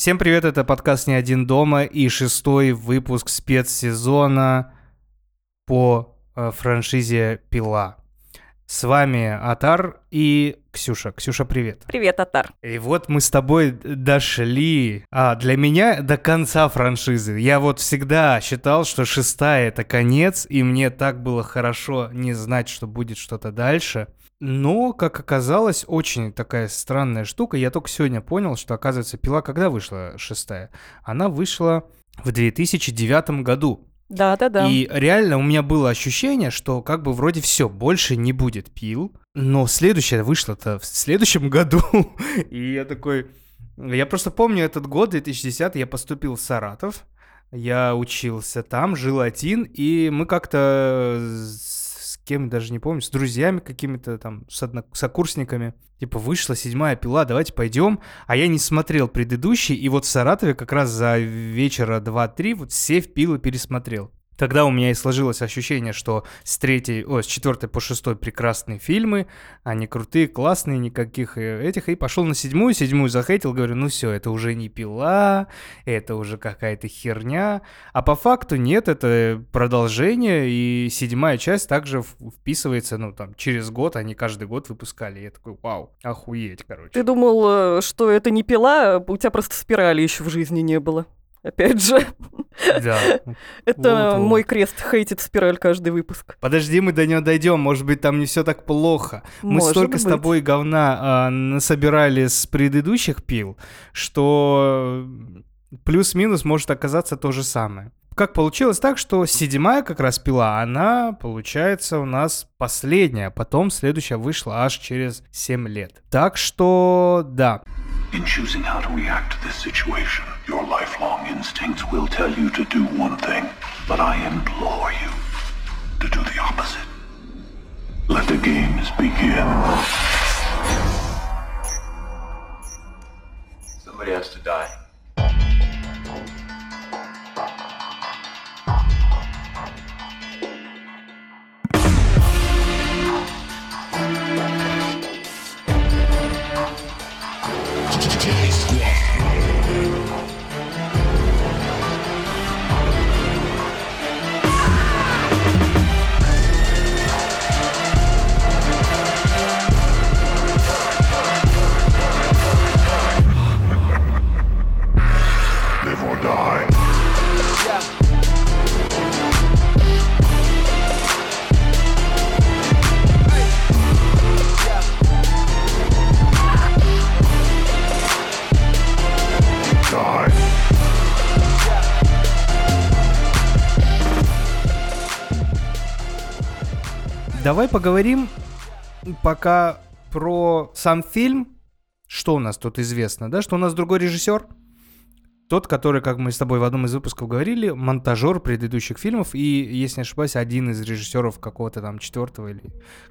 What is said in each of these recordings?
Всем привет, это подкаст «Не один дома» и шестой выпуск спецсезона по э, франшизе «Пила». С вами Атар и Ксюша. Ксюша, привет. Привет, Атар. И вот мы с тобой дошли, а для меня до конца франшизы. Я вот всегда считал, что шестая это конец, и мне так было хорошо не знать, что будет что-то дальше. Но, как оказалось, очень такая странная штука. Я только сегодня понял, что, оказывается, пила когда вышла шестая? Она вышла в 2009 году. Да, да, да. И реально у меня было ощущение, что как бы вроде все, больше не будет пил. Но следующая вышла-то в следующем году. И я такой... Я просто помню этот год, 2010, я поступил в Саратов. Я учился там, жил один, и мы как-то кем, даже не помню, с друзьями какими-то там, с одно... сокурсниками. Типа, вышла седьмая пила, давайте пойдем. А я не смотрел предыдущий, и вот в Саратове как раз за вечера 2-3 вот все пилы пересмотрел. Тогда у меня и сложилось ощущение, что с третьей, о, с четвертой по шестой прекрасные фильмы, они крутые, классные, никаких э, этих. И пошел на седьмую, седьмую захейтил, говорю, ну все, это уже не пила, это уже какая-то херня. А по факту нет, это продолжение, и седьмая часть также вписывается, ну там, через год, они каждый год выпускали. Я такой, вау, охуеть, короче. Ты думал, э, что это не пила, у тебя просто спирали еще в жизни не было. Опять же. Да. Это вот, мой крест хейтит спираль каждый выпуск. Подожди, мы до нее дойдем. Может быть, там не все так плохо. Мы Может столько быть. с тобой говна а, насобирали с предыдущих пил, что плюс-минус может оказаться то же самое. Как получилось так, что седьмая как раз пила, она, получается, у нас последняя, а потом следующая вышла аж через 7 лет. Так что, да. In choosing how to react to this situation, your lifelong instincts will tell you to do one thing, but I implore you to do the opposite. Let the games begin. Somebody has to die. Давай поговорим пока про сам фильм. Что у нас тут известно, да? Что у нас другой режиссер? Тот, который, как мы с тобой в одном из выпусков говорили, монтажер предыдущих фильмов и, если не ошибаюсь, один из режиссеров какого-то там четвертого или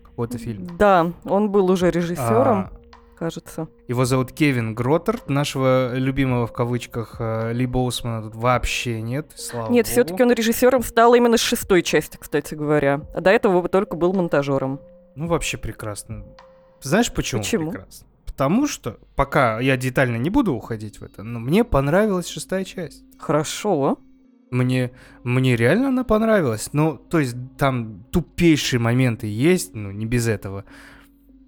какого-то фильма. Да, он был уже режиссером. А, кажется. Его зовут Кевин Гроттер, нашего любимого в кавычках э, Ли Боусмана тут вообще нет, слава Нет, все-таки он режиссером стал именно с шестой части, кстати говоря. А до этого только был монтажером. Ну, вообще прекрасно. Знаешь, почему, почему? прекрасно? Потому что, пока я детально не буду уходить в это, но мне понравилась шестая часть. Хорошо. Мне, мне реально она понравилась. Ну, то есть там тупейшие моменты есть, ну, не без этого.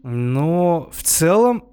Но в целом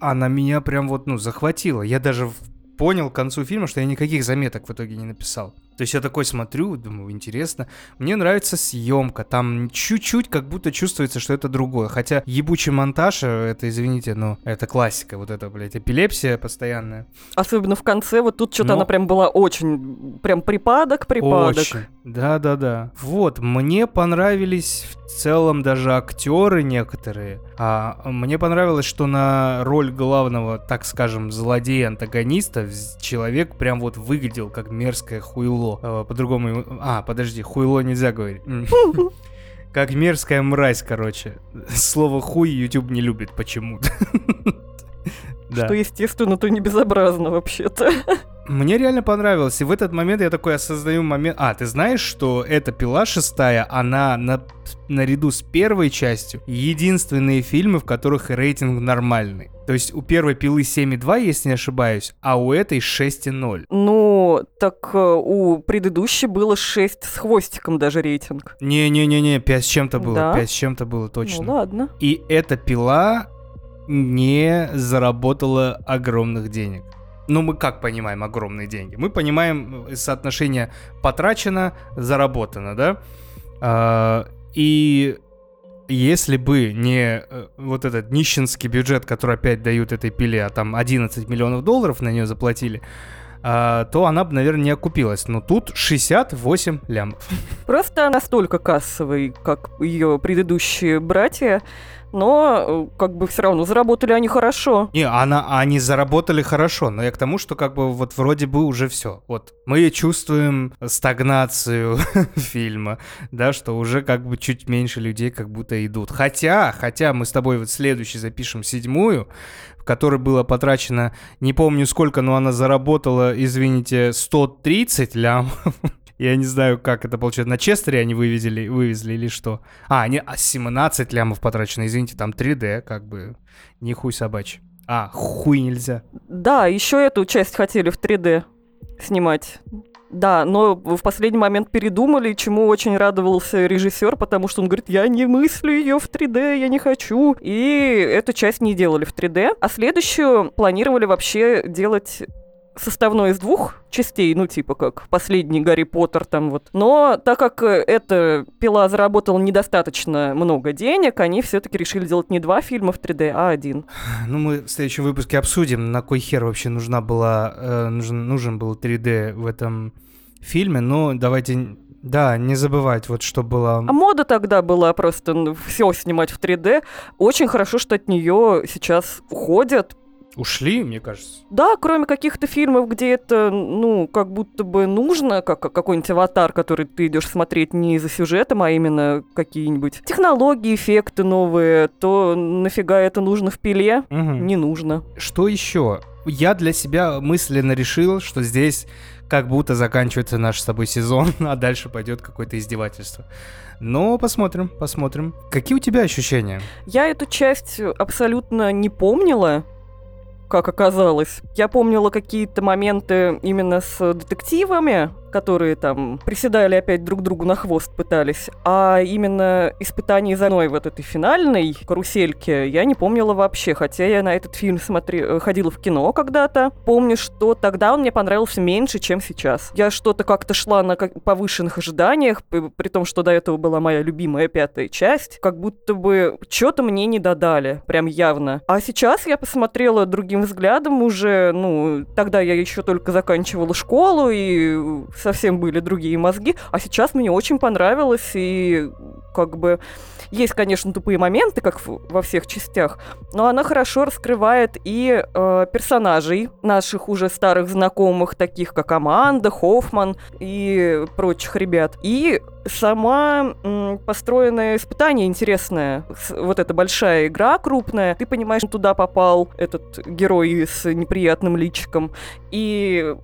она меня прям вот, ну, захватила. Я даже понял к концу фильма, что я никаких заметок в итоге не написал. То есть я такой смотрю, думаю, интересно. Мне нравится съемка, там чуть-чуть как будто чувствуется, что это другое. Хотя ебучий монтаж, э, это, извините, но это классика, вот это, блядь, эпилепсия постоянная. Особенно в конце, вот тут что-то но... она прям была очень, прям припадок, припадок. Очень, да-да-да. Вот, мне понравились в целом даже актеры некоторые. А мне понравилось, что на роль главного, так скажем, злодея-антагониста человек прям вот выглядел как мерзкое хуйло хуйло. А, по-другому... А, подожди, хуйло нельзя говорить. Как мерзкая мразь, короче. Слово хуй YouTube не любит почему-то. Что, естественно, то не безобразно вообще-то. Мне реально понравилось. И в этот момент я такой осознаю момент... А, ты знаешь, что эта «Пила шестая», она на... наряду с первой частью единственные фильмы, в которых рейтинг нормальный. То есть у первой «Пилы» 7,2, если не ошибаюсь, а у этой 6,0. Ну, так э, у предыдущей было 6 с хвостиком даже рейтинг. Не-не-не-не, 5 с чем-то было, Да? 5 с чем-то было точно. Ну ладно. И эта пила не заработала огромных денег. Ну, мы как понимаем огромные деньги? Мы понимаем э, соотношение потрачено, заработано, да? А, и если бы не э, вот этот нищенский бюджет, который опять дают этой пиле, а там 11 миллионов долларов на нее заплатили, а, то она бы, наверное, не окупилась. Но тут 68 лямов. Просто настолько кассовый, как ее предыдущие братья, но э, как бы все равно заработали они хорошо. Не, она, они заработали хорошо, но я к тому, что как бы вот вроде бы уже все. Вот мы чувствуем стагнацию фильма, да, что уже как бы чуть меньше людей как будто идут. Хотя, хотя мы с тобой вот следующий запишем седьмую, в которой было потрачено, не помню сколько, но она заработала, извините, 130 лямов. Я не знаю, как это получается. На Честере они вывезли, вывезли или что? А, а 17 лямов потрачено, извините, там 3D, как бы, не хуй собачий. А, хуй нельзя. Да, еще эту часть хотели в 3D снимать. Да, но в последний момент передумали, чему очень радовался режиссер, потому что он говорит, я не мыслю ее в 3D, я не хочу. И эту часть не делали в 3D. А следующую планировали вообще делать составной из двух частей, ну, типа как последний Гарри Поттер там вот. Но так как э, эта пила заработала недостаточно много денег, они все-таки решили делать не два фильма в 3D, а один. Ну, мы в следующем выпуске обсудим, на кой хер вообще нужна была, э, нужен, нужен был 3D в этом фильме, но давайте, да, не забывать, вот что было... А мода тогда была просто все снимать в 3D. Очень хорошо, что от нее сейчас уходят, Ушли, мне кажется. Да, кроме каких-то фильмов, где это, ну, как будто бы нужно, как как какой-нибудь аватар, который ты идешь смотреть не за сюжетом, а именно какие-нибудь технологии, эффекты новые, то нафига это нужно в пиле? Мгм. Не нужно. Что еще? Я для себя мысленно решил, что здесь как будто заканчивается наш с тобой сезон, а дальше пойдет какое-то издевательство. Но посмотрим, посмотрим. Какие у тебя ощущения? Я эту часть абсолютно не помнила, как оказалось. Я помнила какие-то моменты именно с детективами, которые там приседали опять друг другу на хвост пытались, а именно испытание за мной вот этой финальной карусельке я не помнила вообще, хотя я на этот фильм смотри... э, ходила в кино когда-то. Помню, что тогда он мне понравился меньше, чем сейчас. Я что-то как-то шла на повышенных ожиданиях, при том, что до этого была моя любимая пятая часть, как будто бы что-то мне не додали, прям явно. А сейчас я посмотрела другим взглядом уже, ну, тогда я еще только заканчивала школу, и совсем были другие мозги, а сейчас мне очень понравилось, и как бы есть, конечно, тупые моменты, как во всех частях, но она хорошо раскрывает и э, персонажей наших уже старых знакомых, таких как Аманда, Хоффман и прочих ребят. И сама м, построенное испытание интересное. С- Вот эта большая игра крупная. Ты понимаешь, туда попал этот герой с неприятным личиком. И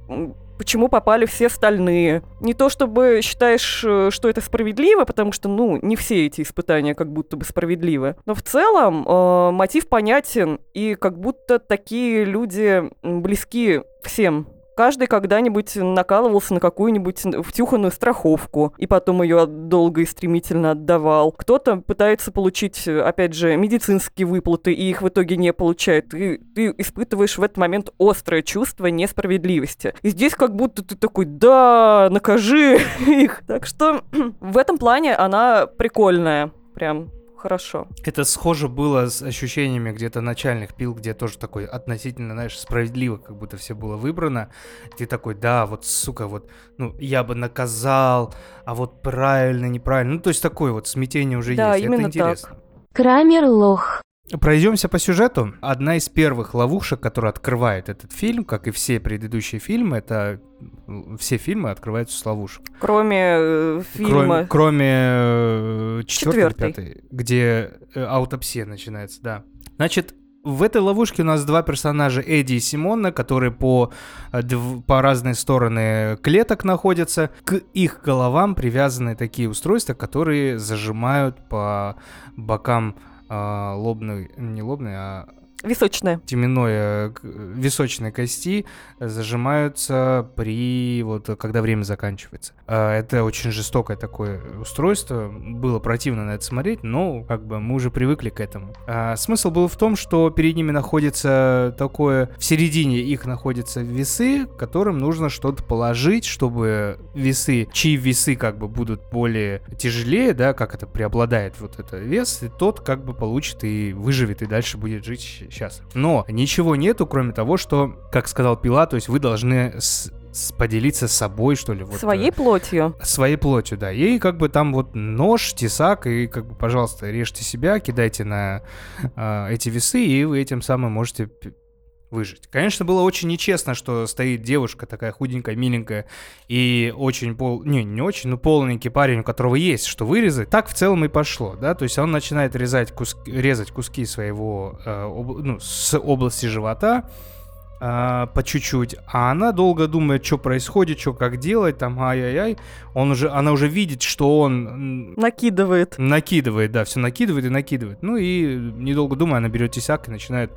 почему попали все остальные. Не то чтобы считаешь, э, что это справедливо, потому что, ну, не все эти испытания как будто бы справедливы. Но в целом э, мотив понятен, и как будто такие люди близки всем. Каждый когда-нибудь накалывался на какую-нибудь втюханную страховку, и потом ее долго и стремительно отдавал. Кто-то пытается получить, опять же, медицинские выплаты, и их в итоге не получает. И ты испытываешь в этот момент острое чувство несправедливости. И здесь как будто ты такой, да, накажи их. Так что в этом плане она прикольная. Прям хорошо. Это схоже было с ощущениями где-то начальных пил, где тоже такой относительно, знаешь, справедливо, как будто все было выбрано. Ты такой, да, вот, сука, вот, ну, я бы наказал, а вот правильно, неправильно. Ну, то есть такое вот смятение уже Да, есть. именно Это так. интересно. Крамер лох. Пройдемся по сюжету. Одна из первых ловушек, которая открывает этот фильм, как и все предыдущие фильмы, это все фильмы открываются с ловушек. Кроме э, фильма... Кроме, кроме э, четвертой, Четвёртой. пятой, где э, аутопсия начинается, да. Значит, в этой ловушке у нас два персонажа, Эдди и Симона, которые по, по разные стороны клеток находятся. К их головам привязаны такие устройства, которые зажимают по бокам э, лобной, не лобной, а Височная. теменной э, височной кости зажимаются при вот когда время заканчивается. А, Это очень жестокое такое устройство. Было противно на это смотреть, но как бы мы уже привыкли к этому. А, Смысл был в том, что перед ними находится такое, в середине их находятся весы, которым нужно что-то положить, чтобы весы, чьи весы как бы будут более тяжелее, да, как это преобладает вот это вес, и тот как бы получит и выживет, и дальше будет жить сейчас. Но ничего нету, кроме того, что, как сказал Пила, то есть вы должны с- с- поделиться с собой, что ли. Вот, Своей э, плотью. своей плотью, да. И как бы там вот нож, тесак, и как бы, пожалуйста, режьте себя, кидайте на э, эти весы, и вы этим самым можете выжить. Конечно, было очень нечестно, что стоит девушка такая худенькая, миленькая, и очень пол... Не, не очень, но полненький парень, у которого есть что вырезать. Так в целом и пошло, да, то есть он начинает резать, кус... резать куски своего, э, об- ну, с области живота, а, по чуть-чуть, а она долго думает, что происходит, что как делать, там, ай-яй-яй, он уже, она уже видит, что он Накидывает. накидывает, да, все накидывает и накидывает. Ну и недолго думая, она берет тесак и начинает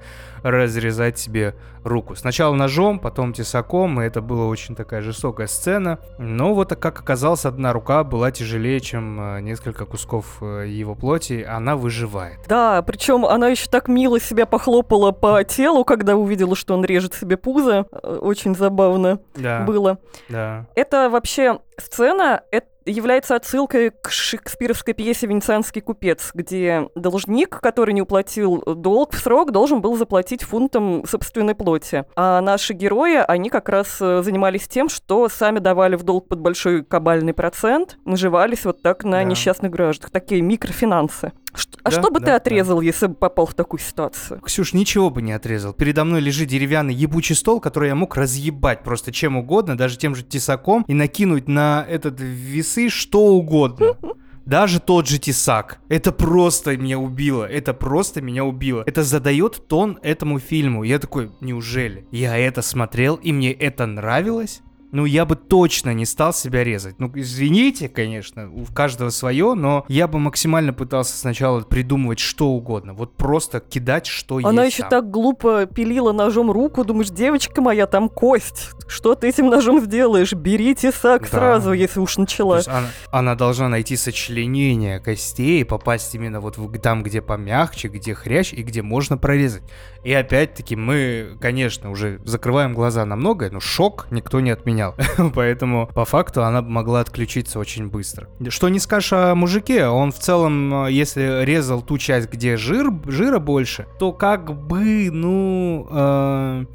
разрезать себе руку. Сначала ножом, потом тесаком, и это была очень такая жестокая сцена. Но вот как оказалось, одна рука была тяжелее, чем э, несколько кусков э, его плоти, она выживает. Да, причем она еще так мило себя похлопала по телу, когда увидела, что он режет себе пузо. Э, Очень забавно Да, было. да. Это вообще сцена это является отсылкой к шекспировской пьесе «Венецианский купец», где должник, который не уплатил долг в срок, должен был заплатить фунтом собственной плоти. А наши герои, они как раз э, занимались тем, что сами давали в долг под большой кабальный процент, наживались вот так на Да. несчастных гражданах. Такие микрофинансы. Ш- а Да, что бы да, ты да. отрезал, если бы попал в такую ситуацию? Ксюш, ничего бы не отрезал. Передо мной лежит деревянный ебучий стол, который я мог разъебать просто чем угодно, даже тем же тесаком, и накинуть на этот весы что угодно. Даже тот же тесак. Это просто меня убило. Это просто меня убило. Это задает тон этому фильму. Я такой, неужели? Я это смотрел, и мне это нравилось? Ну, я бы точно не стал себя резать. Ну, извините, конечно, у каждого свое, но я бы максимально пытался сначала придумывать что угодно. Вот просто кидать, что Она есть еще там. так глупо пилила ножом руку, думаешь, девочка моя, там кость. Что ты этим ножом сделаешь? Бери тесак Да. сразу, если уж начала. она, она должна найти сочленение костей, попасть именно вот в- там, где помягче, где хрящ и где можно прорезать. И опять-таки мы, конечно, уже закрываем глаза на многое, но шок никто не отменял. Поэтому по факту она могла отключиться очень быстро. Что не скажешь о мужике, он в целом, э, если резал ту часть, где жир, жира больше, то как бы, ну... э,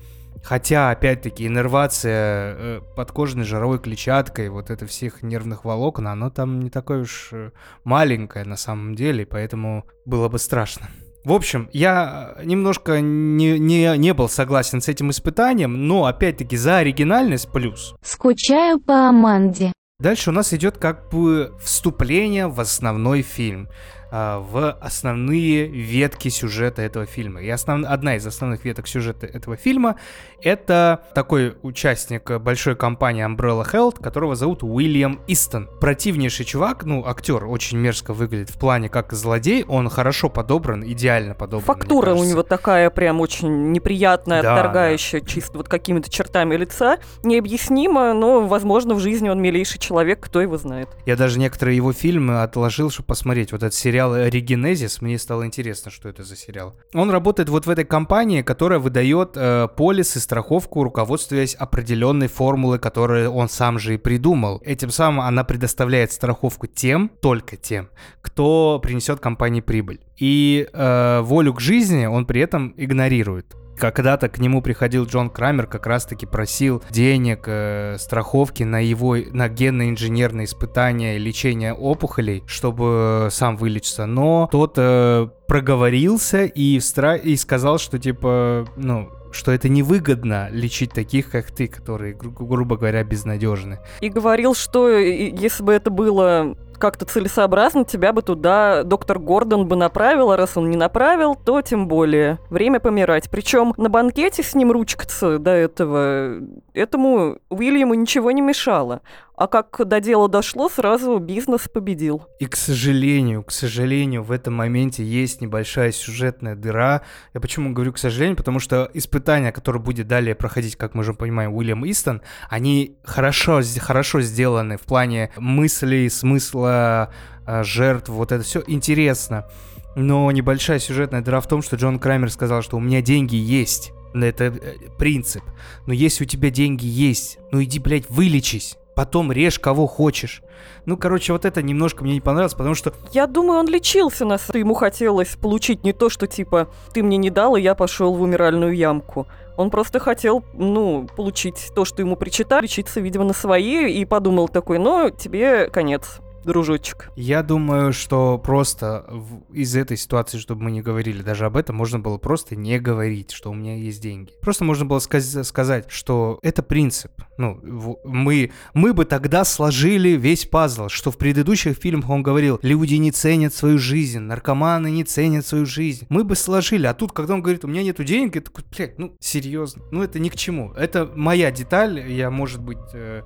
Хотя, опять-таки, иннервация э, подкожной жировой клетчаткой, вот это всех нервных волокон, оно там не такое уж э, маленькое на самом деле, поэтому было бы страшно. В общем, я немножко не, не, не был согласен с этим испытанием, но, опять-таки, за оригинальность плюс. Скучаю по Аманде. Дальше у нас идет как бы вступление в основной фильм, а, в основные ветки сюжета этого фильма. И основ... одна из основных веток сюжета этого фильма это такой участник большой компании Umbrella Health, которого зовут Уильям Истон. Противнейший чувак, ну, актер очень мерзко выглядит в плане как злодей, он хорошо подобран, идеально подобран. Фактура у него такая прям очень неприятная, Да, отторгающая чисто вот какими-то чертами лица. Необъяснимо, но, возможно, в жизни он милейший человек, кто его знает. Я даже некоторые его фильмы отложил, чтобы посмотреть. Вот этот сериал «Регенезис», мне стало интересно, что это за сериал. Он работает вот в этой компании, которая выдает э, полис и страховку, руководствуясь определенной формулой, которую он сам же и придумал. Этим самым она предоставляет страховку тем, только тем, кто принесет компании прибыль. И э, волю к жизни он при этом игнорирует. Когда-то к нему приходил Джон Крамер, как раз-таки просил денег, э, страховки на его на генно-инженерные испытания и лечение опухолей, чтобы сам вылечиться. Но тот э, проговорился и, встра- и сказал, что типа, ну, что это невыгодно лечить таких, как ты, которые, гру- грубо говоря, безнадежны. И говорил, что и- если бы это было как-то целесообразно тебя бы туда доктор Гордон бы направил, а раз он не направил, то тем более. Время помирать. Причем на банкете с ним ручкаться до этого, этому Уильяму ничего не мешало. А как до дела дошло, сразу бизнес победил. И, к сожалению, к сожалению, в этом моменте есть небольшая сюжетная дыра. Я почему говорю к сожалению? Потому что испытания, которые будет далее проходить, как мы уже понимаем, Уильям Истон, они хорошо, хорошо сделаны в плане мыслей, смысла, э, жертв, вот это все интересно. Но небольшая сюжетная дыра в том, что Джон Крамер сказал, что у меня деньги есть. Это э, принцип. Но если у тебя деньги есть, ну иди, блядь, вылечись потом режь кого хочешь. Ну, короче, вот это немножко мне не понравилось, потому что... Я думаю, он лечился нас. Ему хотелось получить не то, что типа ты мне не дал, и я пошел в умиральную ямку. Он просто хотел, ну, получить то, что ему причитали, лечиться, видимо, на свои, и подумал такой, ну, тебе конец дружочек. Я думаю, что просто в, из этой ситуации, чтобы мы не говорили даже об этом, можно было просто не говорить, что у меня есть деньги. Просто можно было сказ- сказать, что это принцип. Ну, в, мы, мы бы тогда сложили весь пазл, что в предыдущих фильмах он говорил, люди не ценят свою жизнь, наркоманы не ценят свою жизнь. Мы бы сложили, а тут, когда он говорит, у меня нету денег, я такой, блядь, ну, серьезно, ну, это ни к чему. Это моя деталь, я, может быть... Э-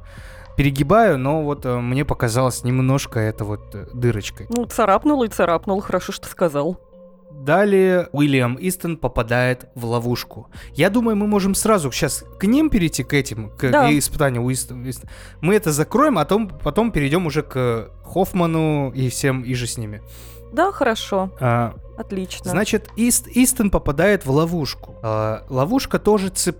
перегибаю, но вот э, мне показалось немножко это вот э, дырочкой. Ну, царапнул и царапнул, хорошо, что сказал. Далее Уильям Истон попадает в ловушку. Я думаю, мы можем сразу сейчас к ним перейти, к этим, к Да. испытанию Уистона. Мы это закроем, а потом, потом перейдем уже к Хоффману и всем и же с ними. Да, хорошо, А, отлично. Значит, Ист, Истон попадает в ловушку. А, ловушка тоже цеп...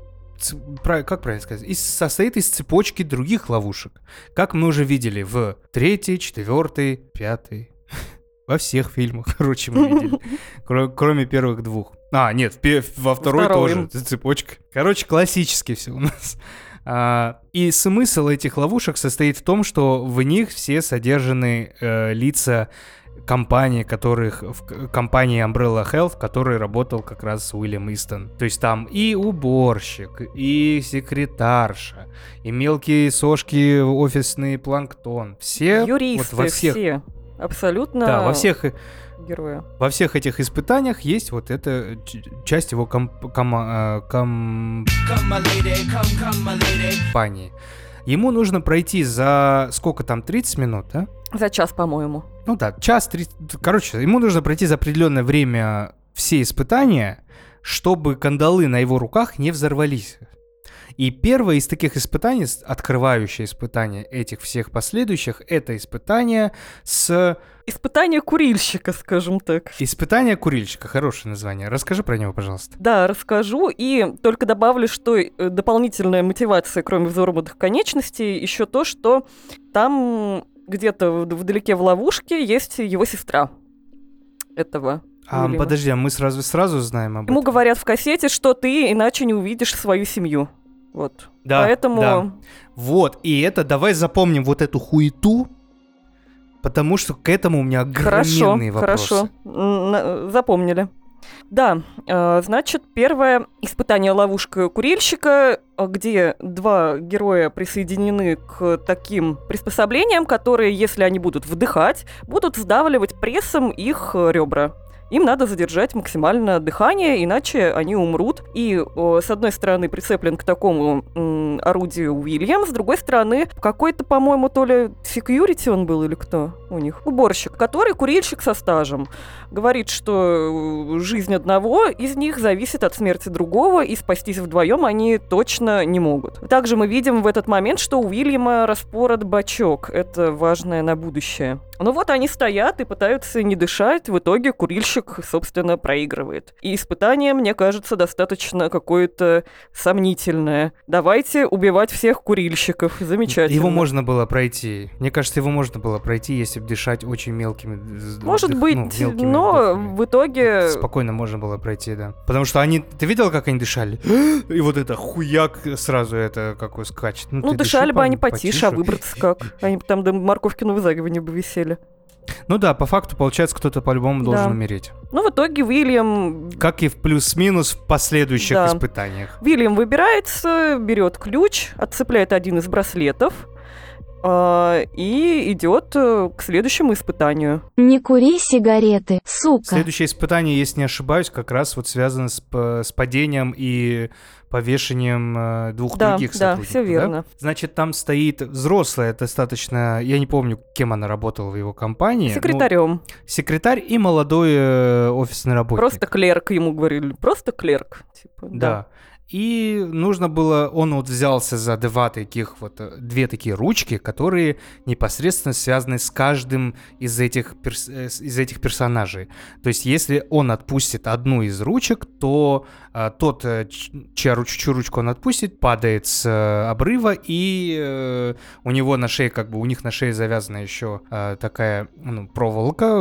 как правильно сказать? Из, состоит из цепочки других ловушек. Как мы уже видели в третьей, четвертой, пятой. Во всех фильмах, короче, мы видели. Кро- Кроме первых двух. А, нет, во второй тоже цепочка. Короче, классически все у нас. А, и смысл этих ловушек состоит в том, что в них все содержаны э, лица компании, которых в компании Umbrella Health, в которой работал как раз Уильям Истон. То есть там и уборщик, и секретарша, и мелкие сошки, офисный планктон. Все Юристы вот во всех, все. Абсолютно да, во всех герои. во всех этих испытаниях есть вот эта часть его комп- э, ком- компании. Ему нужно пройти за сколько там, 30 минут, да? За час, по-моему. Ну да, час, 30... Короче, ему нужно пройти за определенное время все испытания, чтобы кандалы на его руках не взорвались. И первое из таких испытаний, открывающее испытание этих всех последующих, это испытание с... Испытание курильщика, скажем так. Испытание курильщика, хорошее название. Расскажи про него, пожалуйста. Да, расскажу. И только добавлю, что э, дополнительная мотивация, кроме взорванных конечностей, еще то, что там где-то вдалеке в ловушке есть его сестра этого. А, Уильяма. подожди, а мы сразу, сразу знаем об Ему этом? говорят в кассете, что ты иначе не увидишь свою семью. Вот. Да, Поэтому да. Вот, и это давай запомним вот эту хуету, потому что к этому у меня Хорошо, огроменные вопросы. хорошо. М, на- Запомнили. Да, э, значит, первое испытание ловушка курильщика, э, где два героя присоединены к таким приспособлениям, которые, если они будут вдыхать, будут сдавливать прессом их э, ребра. Им надо задержать максимально дыхание, иначе они умрут. И э, с одной стороны прицеплен к такому м, орудию Уильям, с другой стороны какой-то, по-моему, то ли security он был или кто у них, уборщик, который курильщик со стажем. Говорит, что э, жизнь одного из них зависит от смерти другого, и спастись вдвоем они точно не могут. Также мы видим в этот момент, что у Уильяма распорот бачок. Это важное на будущее. Ну вот они стоят и пытаются не дышать, в итоге курильщик, собственно, проигрывает. И испытание, мне кажется, достаточно какое-то сомнительное. Давайте убивать всех курильщиков. Замечательно. Его можно было пройти. Мне кажется, его можно было пройти, если бы дышать очень мелкими. Может вдох- быть, ну, мелкими но вдохами. в итоге... Спокойно можно было пройти, да. Потому что они... Ты видел, как они дышали? И вот это хуяк сразу это какой скачет. Ну, ты дышали дыши, бы они парень, потише, а выбраться как? Они бы там до морковки на вызагивании бы висели. Ну да, по факту, получается, кто-то по-любому должен Да. умереть. Ну, в итоге Уильям... Как и в плюс-минус в последующих Да. испытаниях. Уильям выбирается, берет ключ, отцепляет один из браслетов а, и идет э, к следующему испытанию. Не кури сигареты, сука. Следующее испытание, если не ошибаюсь, как раз вот связано с, п- с падением и повешением э, двух Да, других да, сотрудников. все верно. Значит, там стоит взрослая достаточно, я не помню, кем она работала в его компании. ну, Секретарем. секретарь и молодой э, офисный работник. Просто клерк ему говорили. Просто клерк. Типа, Да. И нужно было, он вот взялся за два таких вот, э, две такие ручки, которые непосредственно связаны с каждым из этих, перс- э, из этих персонажей. То есть, если он отпустит одну из ручек, то а, тот, чья руч- чью ручку он отпустит, падает с э, обрыва, и э, у него на шее, как бы, у них на шее завязана еще э, такая, ну, проволока,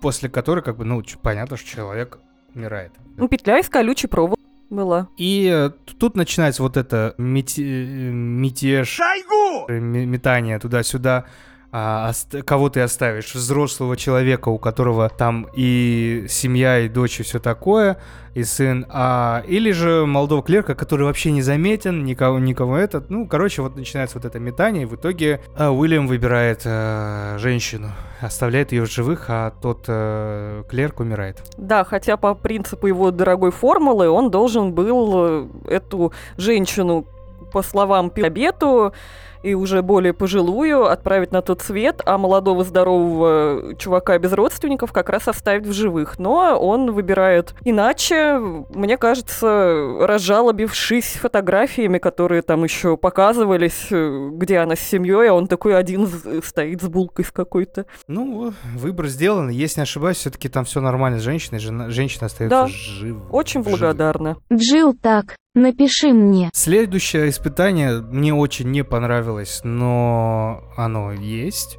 после которой, как бы, ну, понятно, что человек умирает. Ну, петля из колючей проволоки была. И э, тут начинается вот это э, мятеж, э, м- метание туда-сюда. А, кого ты оставишь? Взрослого человека, у которого там и семья, и дочь, и все такое, и сын. А, или же молодого клерка, который вообще не заметен, никого, никого этот. Ну, короче, вот начинается вот это метание, и в итоге а, Уильям выбирает э, женщину, оставляет ее в живых, а тот э, клерк умирает. Да, хотя по принципу его дорогой формулы он должен был э, эту женщину, по словам Пилобету, и уже более пожилую отправить на тот свет, а молодого здорового чувака без родственников как раз оставить в живых. Но он выбирает иначе, мне кажется, разжалобившись фотографиями, которые там еще показывались, э, где она с семьей, а он такой один стоит с булкой с какой-то. Ну, выбор сделан. Если не ошибаюсь, все-таки там все нормально с женщиной. Жена, женщина остается Да, жив. Очень благодарна. Джил так, напиши мне. Следующее испытание мне очень не понравилось, но оно есть.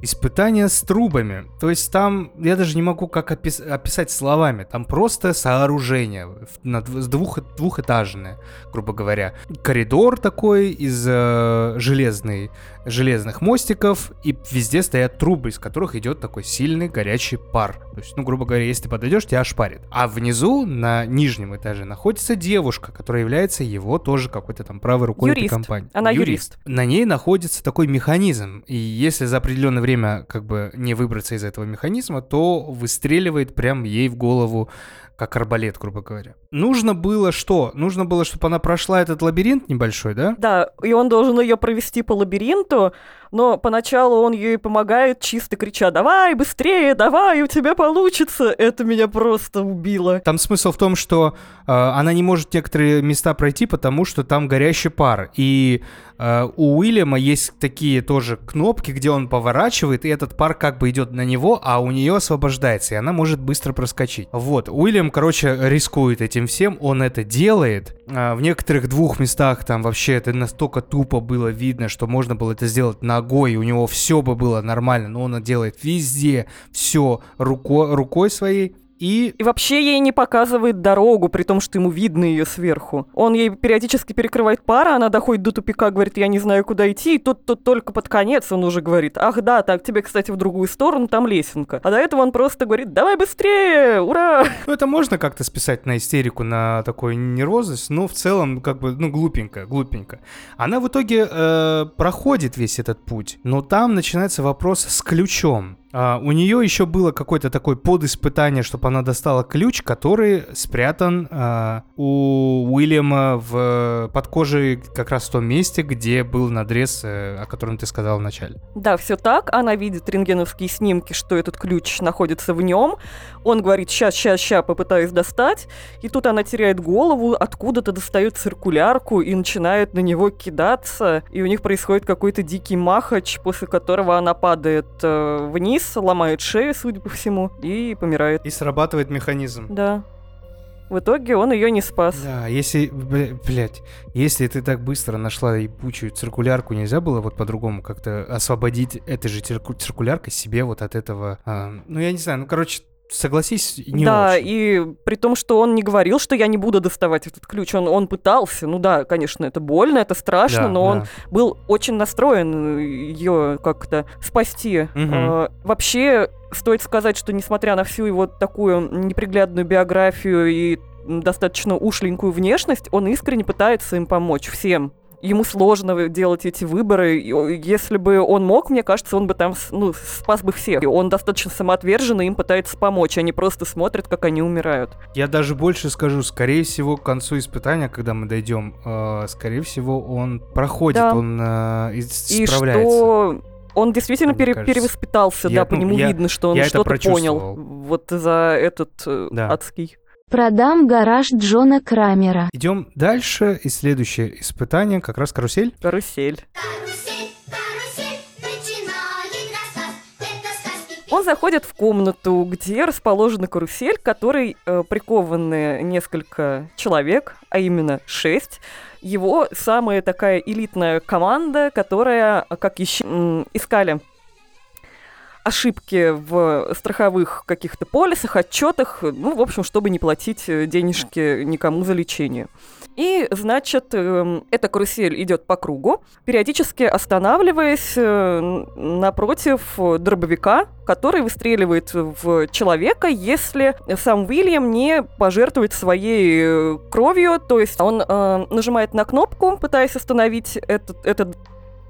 Испытание с трубами. То есть там, я даже не могу как опис- описать словами, там просто сооружение, на двух, двухэтажное, грубо говоря. Коридор такой из э, железной, железных мостиков, и везде стоят трубы, из которых идет такой сильный горячий пар. То есть, ну, грубо говоря, если ты подойдешь, тебя ошпарит. А внизу, на нижнем этаже, находится девушка, которая является его тоже какой-то там правой рукой этой Юрист. компании. Она юрист. На ней находится такой механизм, и если за определенное время как бы не выбраться из этого механизма, то выстреливает прям ей в голову как арбалет, грубо говоря. Нужно было что? Нужно было, чтобы она прошла этот лабиринт небольшой, да? Да, и он должен ее провести по лабиринту, но поначалу он ей помогает, чисто крича «Давай, быстрее, давай, у тебя получится!» Это меня просто убило. Там смысл в том, что э, она не может некоторые места пройти, потому что там горящий пар. И э, у Уильяма есть такие тоже кнопки, где он поворачивает, и этот пар как бы идет на него, а у нее освобождается, и она может быстро проскочить. Вот, Уильям, короче, рискует этим всем, он это делает. А, в некоторых двух местах там вообще это настолько тупо было видно, что можно было это сделать ногой, и у него все бы было нормально, но он делает везде, все руко- рукой своей. И И вообще ей не показывает дорогу, при том, что ему видно ее сверху. Он ей периодически перекрывает пара, она доходит до тупика, говорит, я не знаю, куда идти, и тут, тут только под конец он уже говорит, ах да, так, тебе, кстати, в другую сторону, там лесенка. А до этого он просто говорит, давай быстрее, ура! Ну, это можно как-то списать на истерику, на такую нервозность, но в целом, как бы, ну, глупенько, глупенько. Она в итоге э, проходит весь этот путь, но там начинается вопрос с ключом. А, у нее еще было какое-то такое подиспытание, чтобы она достала ключ, который спрятан а, у Уильяма в, под кожей как раз в том месте, где был надрез, э, о котором ты сказал в начале. Да, все так. Она видит рентгеновские снимки, что этот ключ находится в нем. Он говорит, сейчас, сейчас, сейчас, попытаюсь достать. И тут она теряет голову, откуда-то достает циркулярку и начинает на него кидаться. И у них происходит какой-то дикий махач, после которого она падает э, вниз, ломает шею, судя по всему, и помирает. И срабатывает механизм. Да. В итоге он ее не спас. Да, если, блять, если ты так быстро нашла ебучую циркулярку, нельзя было вот по-другому как-то освободить этой же цирку- циркуляркой себе вот от этого, а, ну я не знаю, ну короче, согласись, не да, очень. и при том, что он не говорил, что я не буду доставать этот ключ, он, он пытался. Ну да, конечно, это больно, это страшно, Да, но он да. был очень настроен ее как-то спасти. Мгм. А, вообще, стоит сказать, что несмотря на всю его такую неприглядную биографию и достаточно ушленькую внешность, он искренне пытается им помочь всем. Ему сложно делать эти выборы. Если бы он мог, мне кажется, он бы там ну, спас бы всех. Он достаточно самоотвержен, и им пытается помочь. Они просто смотрят, как они умирают. Я даже больше скажу, скорее всего, к концу испытания, когда мы дойдем, э, скорее всего, он проходит, Да. он э, и И что он действительно Мне пере- кажется. перевоспитался, Я- да, по нему я- видно, что он что-то понял. Вот за этот э, Да. адский. Продам гараж Джона Крамера. Идем дальше, и следующее испытание, как раз карусель. Карусель. Он заходит в комнату, где расположена карусель, к которой э, прикованы несколько человек, а именно шесть. Его самая такая элитная команда, которая, как еще искали ошибки в страховых каких-то полисах, отчетах, ну, в общем, чтобы не платить э, денежки никому за лечение. И, значит, эм, эта карусель идет по кругу, периодически останавливаясь э, напротив дробовика, который выстреливает в человека, если сам Уильям не пожертвует своей э, кровью, то есть он нажимает на кнопку, пытаясь остановить этот, этот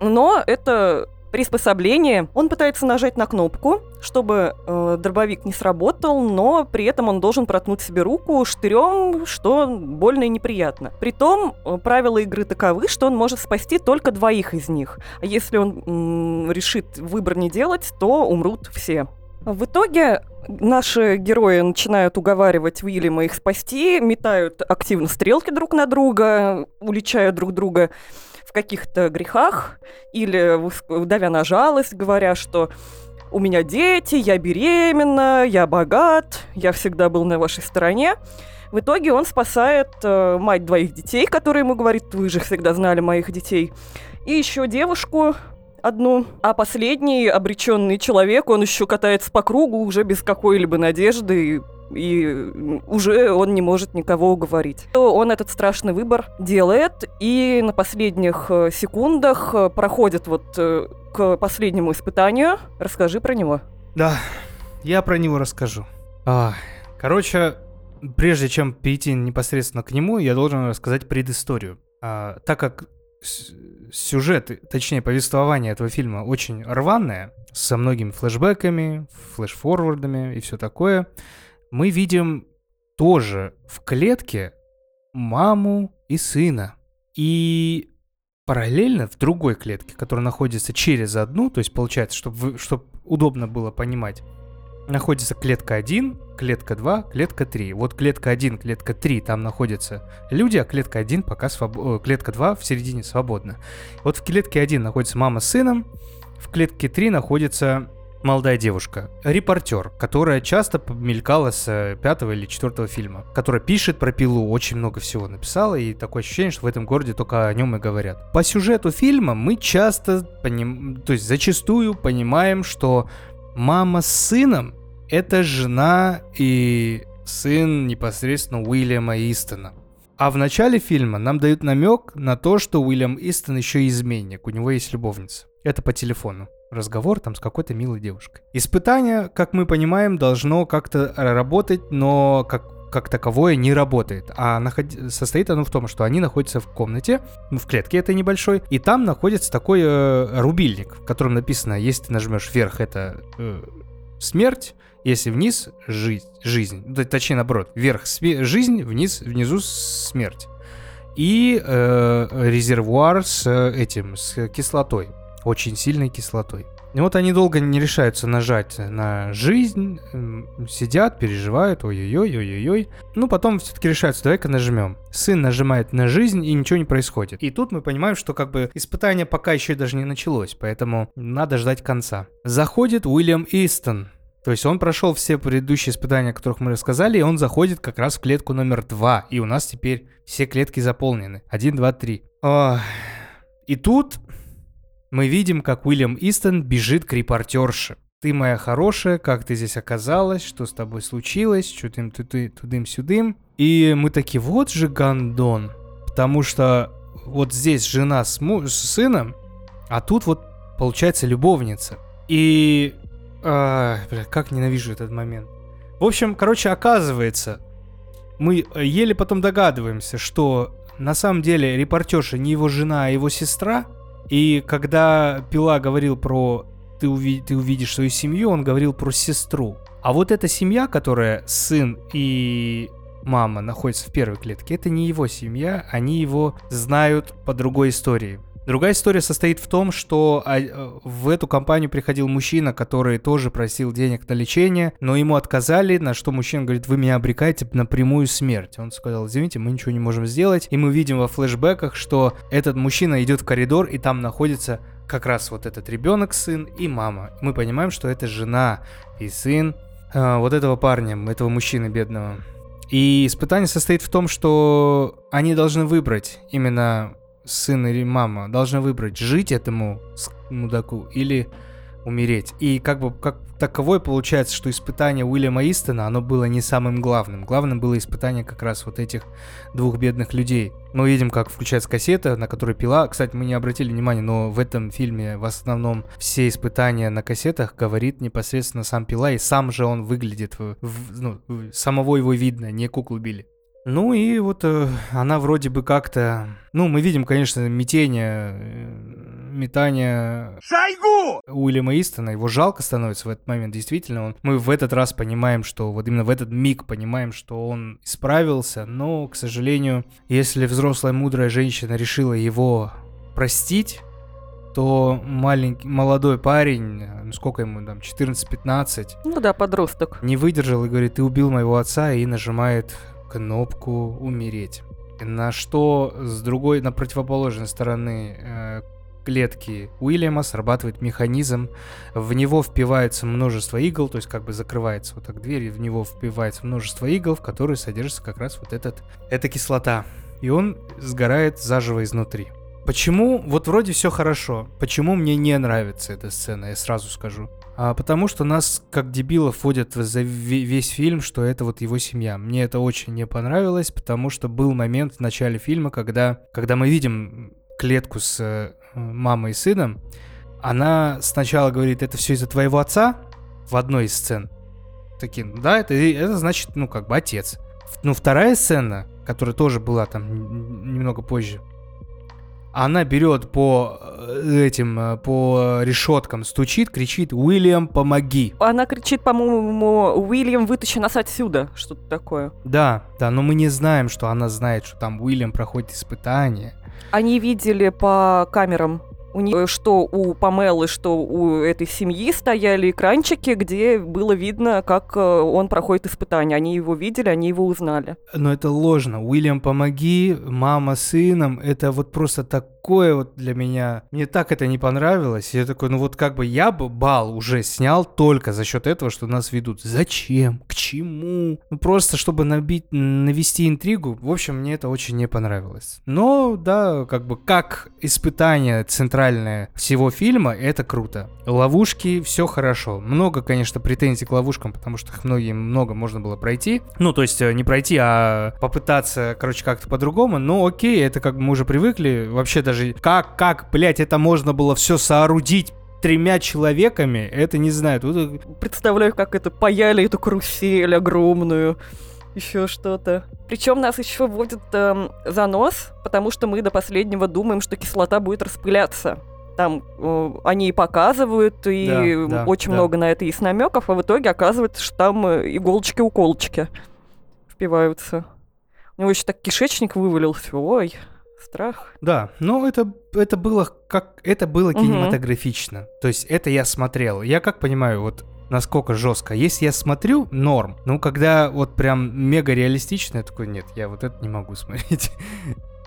но это приспособление. Он пытается нажать на кнопку, чтобы э, дробовик не сработал, но при этом он должен проткнуть себе руку штырем, что больно и неприятно. Притом э, правила игры таковы, что он может спасти только двоих из них. А если он м, решит выбор не делать, то умрут все. В итоге наши герои начинают уговаривать Уильяма их спасти, метают активно стрелки друг на друга, уличая друг друга в каких-то грехах или давя на жалость, говоря, что у меня дети, я беременна, я богат, я всегда был на вашей стороне. В итоге он спасает э, мать двоих детей, которая ему говорит, вы же всегда знали моих детей, и еще девушку одну, а последний обреченный человек, он еще катается по кругу уже без какой-либо надежды, и и м, уже он не может никого уговорить. Он этот страшный выбор делает, и на последних э, секундах э, проходит вот э, к последнему испытанию. Расскажи про него. Да, я про него расскажу. А, короче, прежде чем перейти непосредственно к нему, я должен рассказать предысторию. А, так как сюжет, точнее повествование этого фильма очень рваное, со многими флешбэками, флешфорвардами и все такое, мы видим тоже в клетке маму и сына. И параллельно в другой клетке, которая находится через одну, то есть получается, чтобы, удобно было понимать, находится клетка 1, клетка 2, клетка 3. Вот клетка 1, клетка 3, там находятся люди, а клетка 1 пока свободна, клетка 2 в середине свободна. Вот в клетке 1 находится мама с сыном, в клетке 3 находится молодая девушка, репортер, которая часто мелькала с э, пятого или четвертого фильма, которая пишет про пилу, очень много всего написала, и такое ощущение, что в этом городе только о нем и говорят. По сюжету фильма мы часто, поним... то есть зачастую понимаем, что мама с сыном это жена и сын непосредственно Уильяма Истона. А в начале фильма нам дают намек на то, что Уильям Истон еще изменник, у него есть любовница. Это по телефону. Разговор там с какой-то милой девушкой. Испытание, как мы понимаем, должно как-то работать, но как, как таковое не работает. А наход... состоит оно в том, что они находятся в комнате, в клетке этой небольшой, и там находится такой э, рубильник, в котором написано, если ты нажмешь вверх, это э, смерть, если вниз жизнь, жизнь, точнее наоборот, вверх жизнь, вниз, внизу смерть. И э, резервуар с э, этим, с кислотой, очень сильной кислотой. И вот они долго не решаются нажать на жизнь, сидят, переживают, ой-ой-ой, ой-ой-ой. Ну, потом все-таки решаются, давай-ка нажмем. Сын нажимает на жизнь, и ничего не происходит. И тут мы понимаем, что как бы испытание пока еще даже не началось, поэтому надо ждать конца. Заходит Уильям Истон, то есть он прошел все предыдущие испытания, о которых мы рассказали, и он заходит как раз в клетку номер два. И у нас теперь все клетки заполнены. Один, два, три. Ох. И тут мы видим, как Уильям Истон бежит к репортерше. Ты моя хорошая, как ты здесь оказалась, что с тобой случилось, что ты тудым-сюдым. И мы такие, вот же гандон. Потому что вот здесь жена с, му- с сыном, а тут вот получается любовница. И а, бля, как ненавижу этот момент. В общем, короче, оказывается, мы еле потом догадываемся, что на самом деле репортерша не его жена, а его сестра. И когда Пила говорил про ты, уви- ты увидишь свою семью, он говорил про сестру. А вот эта семья, которая сын и мама находятся в первой клетке, это не его семья, они его знают по другой истории. Другая история состоит в том, что а, э, в эту компанию приходил мужчина, который тоже просил денег на лечение, но ему отказали, на что мужчина говорит, вы меня обрекаете на прямую смерть. Он сказал, извините, мы ничего не можем сделать. И мы видим во флешбеках, что этот мужчина идет в коридор, и там находится как раз вот этот ребенок, сын и мама. Мы понимаем, что это жена и сын э, вот этого парня, этого мужчины бедного. И испытание состоит в том, что они должны выбрать именно сын или мама должны выбрать жить этому мудаку или умереть. И как бы как таковой получается, что испытание Уильяма Истона, оно было не самым главным. Главным было испытание как раз вот этих двух бедных людей. Мы видим, как включается кассета, на которой пила. Кстати, мы не обратили внимания, но в этом фильме в основном все испытания на кассетах говорит непосредственно сам пила, и сам же он выглядит, в- в- ну, самого его видно, не куклу Билли. Ну и вот э, она вроде бы как-то... Ну, мы видим, конечно, метение, э, метание Уильяма Истона. Его жалко становится в этот момент. Действительно, он, мы в этот раз понимаем, что вот именно в этот миг понимаем, что он исправился. Но, к сожалению, если взрослая мудрая женщина решила его простить, то маленький, молодой парень, ну сколько ему там, 14-15, Ну да, подросток. не выдержал и говорит, ты убил моего отца, и нажимает кнопку умереть. На что с другой, на противоположной стороны э, клетки Уильяма срабатывает механизм, в него впивается множество игл, то есть как бы закрывается вот так дверь, и в него впивается множество игл, в которые содержится как раз вот этот, эта кислота. И он сгорает заживо изнутри. Почему, вот вроде все хорошо, почему мне не нравится эта сцена, я сразу скажу. А потому что нас, как дебилов, вводят за ве- весь фильм, что это вот его семья. Мне это очень не понравилось, потому что был момент в начале фильма, когда, когда мы видим клетку с э, мамой и сыном, она сначала говорит, это все из-за твоего отца, в одной из сцен. Такие, «Ну да, это, это значит, ну, как бы отец. Ну, вторая сцена, которая тоже была там немного позже, она берет по э, этим, э, по решеткам, стучит, кричит, Уильям, помоги. Она кричит, по-моему, Уильям, вытащи нас отсюда. Что-то такое. Да, да, но мы не знаем, что она знает, что там Уильям проходит испытание. Они видели по камерам, у них, что у Памелы, что у этой семьи стояли экранчики, где было видно, как э, он проходит испытание. Они его видели, они его узнали. Но это ложно. Уильям, помоги, мама с сыном. Это вот просто такое вот для меня. Мне так это не понравилось. Я такой, ну вот как бы я бы бал уже снял только за счет этого, что нас ведут. Зачем? К чему? Ну просто чтобы набить, навести интригу. В общем, мне это очень не понравилось. Но да, как бы как испытание центральное всего фильма, это круто. Ловушки, все хорошо. Много, конечно, претензий к ловушкам, потому что их многие, много можно было пройти. Ну, то есть э, не пройти, а попытаться, короче, как-то по-другому. Ну, окей, это как мы уже привыкли. Вообще даже как, как, блядь, это можно было все соорудить тремя человеками, это не знаю. Тут э, Представляю, как это паяли эту карусель огромную. Еще что-то. Причем нас еще вводит эм, за нос, потому что мы до последнего думаем, что кислота будет распыляться. Там э, они и показывают, и Да, да, очень да. много на это есть намеков, а в итоге оказывается, что там э, иголочки-уколочки впиваются. У него еще так кишечник вывалился. Ой, страх. Да, но это, это было как это было кинематографично. То есть это я смотрел. Я как понимаю, вот насколько жестко. Если я смотрю, норм. Ну, когда вот прям мега реалистично, я такой, нет, я вот это не могу смотреть.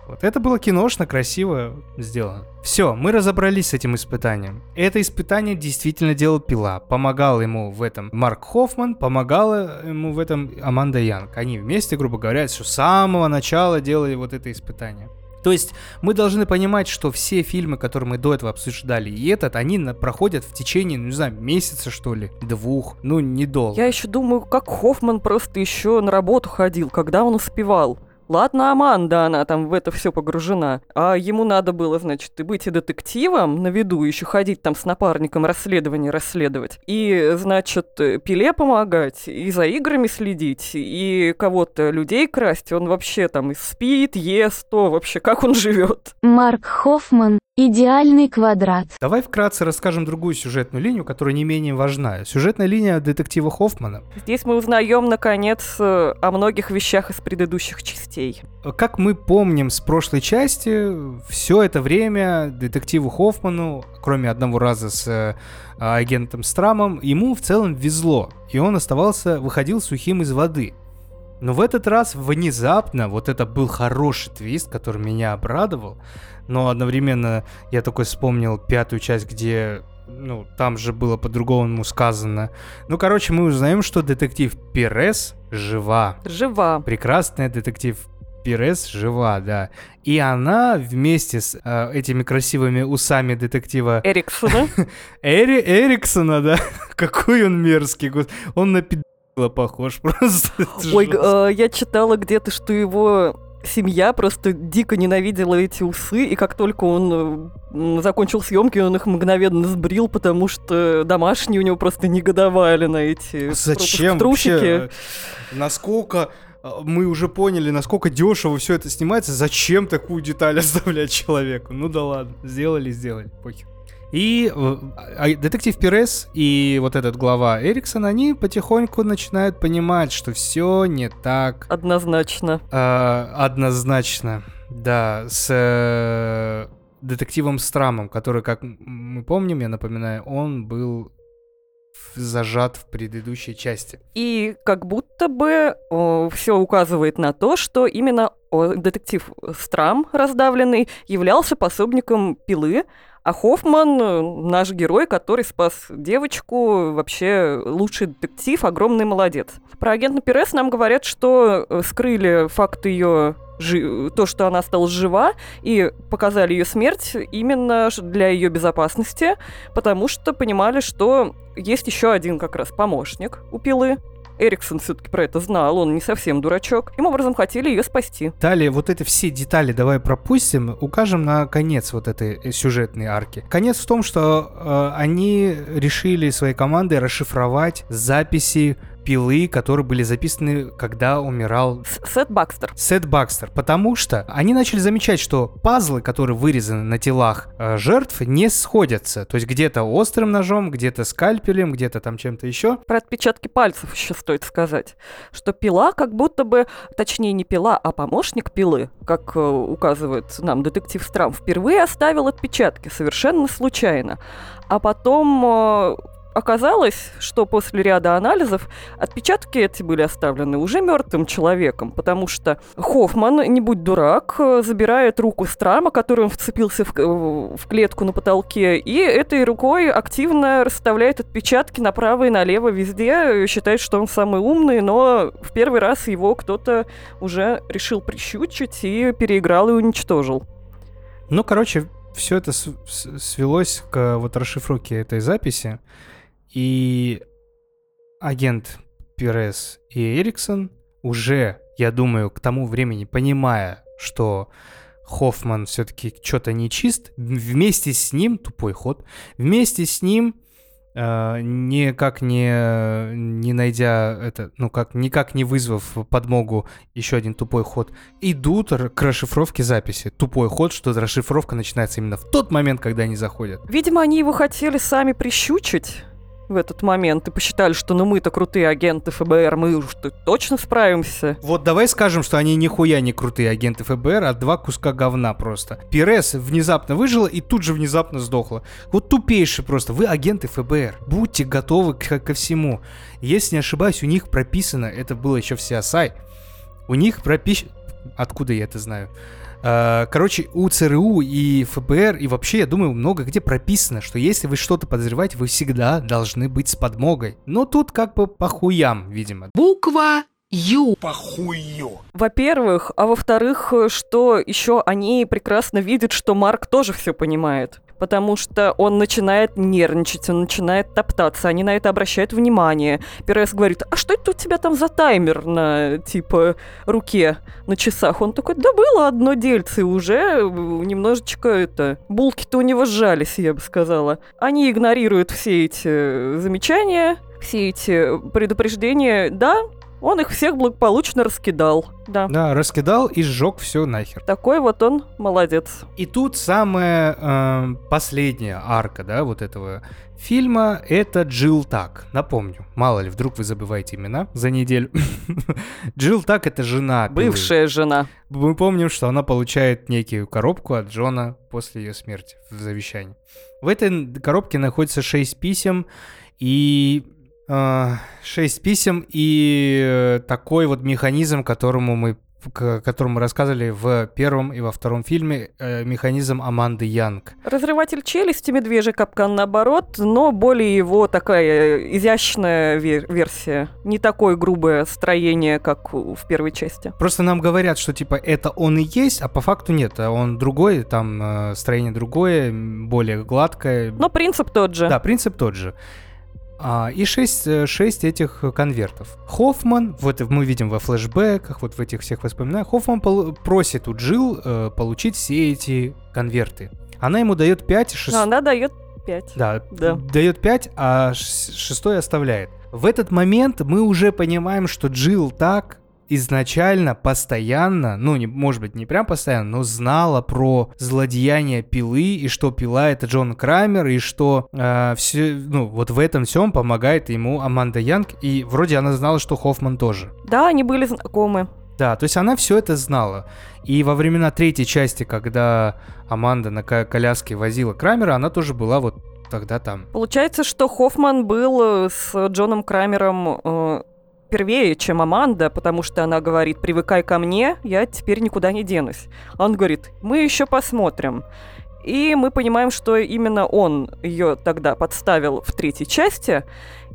Вот это было киношно, красиво сделано. Все, мы разобрались с этим испытанием. Это испытание действительно делал Пила. Помогал ему в этом Марк Хоффман, помогала ему в этом Аманда Янг. Они вместе, грубо говоря, с самого начала делали вот это испытание. То есть мы должны понимать, что все фильмы, которые мы до этого обсуждали, и этот, они проходят в течение, ну, не знаю, месяца, что ли, двух, ну, недолго. Я еще думаю, как Хоффман просто еще на работу ходил, когда он успевал. Ладно, Аманда, она там в это все погружена. А ему надо было, значит, и быть и детективом на виду, еще ходить там с напарником расследование расследовать. И, значит, Пиле помогать, и за играми следить, и кого-то людей красть. Он вообще там и спит, ест, то вообще, как он живет. Марк Хоффман. Идеальный квадрат. Давай вкратце расскажем другую сюжетную линию, которая не менее важна. Сюжетная линия детектива Хоффмана. Здесь мы узнаем, наконец, э, о многих вещах из предыдущих частей. Как мы помним с прошлой части, все это время детективу Хоффману, кроме одного раза с э, агентом Страмом, ему в целом везло, и он оставался, выходил сухим из воды. Но в этот раз внезапно, вот это был хороший твист, который меня обрадовал, но одновременно я такой вспомнил пятую часть, где, ну, там же было по-другому сказано. Ну, короче, мы узнаем, что детектив Перес жива. Жива. Прекрасная детектив Пирес жива, да. И она вместе с э, этими красивыми усами детектива Эриксона. Эри Эриксона, да. Какой он мерзкий. Он на пидала похож просто. Ой, э, я читала где-то, что его семья просто дико ненавидела эти усы, и как только он э, закончил съемки, он их мгновенно сбрил, потому что домашние у него просто негодовали на эти Зачем трусики. вообще? Насколько мы уже поняли, насколько дешево все это снимается, зачем такую деталь оставлять человеку? Ну да ладно, сделали, сделали, похер. И э, а, детектив Перес и вот этот глава Эриксон, они потихоньку начинают понимать, что все не так Однозначно. э, однозначно. Да, с э, детективом Страмом, который, как мы помним, я напоминаю, он был зажат в предыдущей части. И как будто бы все указывает на то, что именно о, детектив Страм, раздавленный, являлся пособником пилы, а Хоффман, э, наш герой, который спас девочку, вообще лучший детектив, огромный молодец. Про агента Перес нам говорят, что э, скрыли факт ее то, что она осталась жива, и показали ее смерть именно для ее безопасности, потому что понимали, что есть еще один как раз помощник у пилы. Эриксон все-таки про это знал, он не совсем дурачок. Таким образом, хотели ее спасти. Далее вот эти все детали давай пропустим, укажем на конец вот этой э, сюжетной арки. Конец в том, что э, они решили своей командой расшифровать записи пилы, которые были записаны, когда умирал Сет Бакстер. Сет Бакстер, потому что они начали замечать, что пазлы, которые вырезаны на телах э, жертв, не сходятся. То есть где-то острым ножом, где-то скальпелем, где-то там чем-то еще. Про отпечатки пальцев еще стоит сказать, что пила как будто бы, точнее не пила, а помощник пилы, как э, указывает нам детектив Страм, впервые оставил отпечатки совершенно случайно. А потом э, оказалось, что после ряда анализов отпечатки эти были оставлены уже мертвым человеком, потому что Хоффман, не будь дурак, забирает руку Страма, которой он вцепился в, в клетку на потолке, и этой рукой активно расставляет отпечатки направо и налево везде, считает, что он самый умный, но в первый раз его кто-то уже решил прищучить и переиграл и уничтожил. Ну, короче, все это свелось к вот расшифровке этой записи. И агент Перес и Эриксон уже, я думаю, к тому времени, понимая, что Хоффман все-таки что-то нечист, вместе с ним, тупой ход, вместе с ним, э, никак не, не найдя это, ну как, никак не вызвав подмогу, еще один тупой ход, идут к расшифровке записи. Тупой ход, что расшифровка начинается именно в тот момент, когда они заходят. Видимо, они его хотели сами прищучить в этот момент и посчитали, что ну мы-то крутые агенты ФБР, мы уж тут точно справимся. Вот давай скажем, что они нихуя не крутые агенты ФБР, а два куска говна просто. Пирес внезапно выжила и тут же внезапно сдохла. Вот тупейший просто. Вы агенты ФБР. Будьте готовы к- ко всему. Если не ошибаюсь, у них прописано, это было еще в CSI, у них прописано... Откуда я это знаю? Э, Короче, у ЦРУ и ФБР, и вообще, я думаю, много где прописано, что если вы что-то подозреваете, вы всегда должны быть с подмогой. Но тут как бы по хуям, видимо. Буква Ю. Во-первых, а во-вторых, э, что еще они прекрасно видят, что Марк тоже все понимает. Потому что он начинает нервничать, он начинает топтаться, они на это обращают внимание. Перес говорит, а что это у тебя там за таймер на, типа, руке, на часах? Он такой, да было одно дельце, уже э, немножечко это... Булки-то у него сжались, я бы сказала. Они игнорируют все эти э, замечания, все эти предупреждения. Да, он их всех благополучно раскидал. Да. Да, раскидал и сжег все нахер. Такой вот он молодец. И тут самая э, последняя арка, да, вот этого фильма, это Джилл Так. Напомню, мало ли, вдруг вы забываете имена за неделю. Джилл Так это жена. Пилы. Бывшая жена. Мы помним, что она получает некую коробку от Джона после ее смерти в завещании. В этой коробке находится 6 писем и э, 6 писем и э, такой вот механизм, которому мы к которому мы рассказывали в первом и во втором фильме, э, механизм Аманды Янг. Разрыватель челюсти, медвежий капкан наоборот, но более его такая э, изящная вер- версия. Не такое грубое строение, как в первой части. Просто нам говорят, что типа это он и есть, а по факту нет, а он другой, там э, строение другое, более гладкое. Но принцип тот же. Да, принцип тот же. А, и 6, этих конвертов. Хоффман, вот мы видим во флешбеках, вот в этих всех воспоминаниях, Хоффман просит у Джилл э, получить все эти конверты. Она ему дает 5, 6... Но она дает 5. Да, Да. дает 5, а ш- шестой оставляет. В этот момент мы уже понимаем, что Джилл так изначально, постоянно, ну, не, может быть, не прям постоянно, но знала про злодеяние пилы, и что пила это Джон Крамер, и что все, ну, вот в этом всем помогает ему Аманда Янг, и вроде она знала, что Хоффман тоже. Да, они были знакомы. Да, то есть она все это знала. И во времена третьей части, когда Аманда на ко- коляске возила Крамера, она тоже была вот тогда там. Получается, что Хоффман был э, с Джоном Крамером э, первее, чем Аманда, потому что она говорит, привыкай ко мне, я теперь никуда не денусь. Он говорит, мы еще посмотрим. И мы понимаем, что именно он ее тогда подставил в третьей части,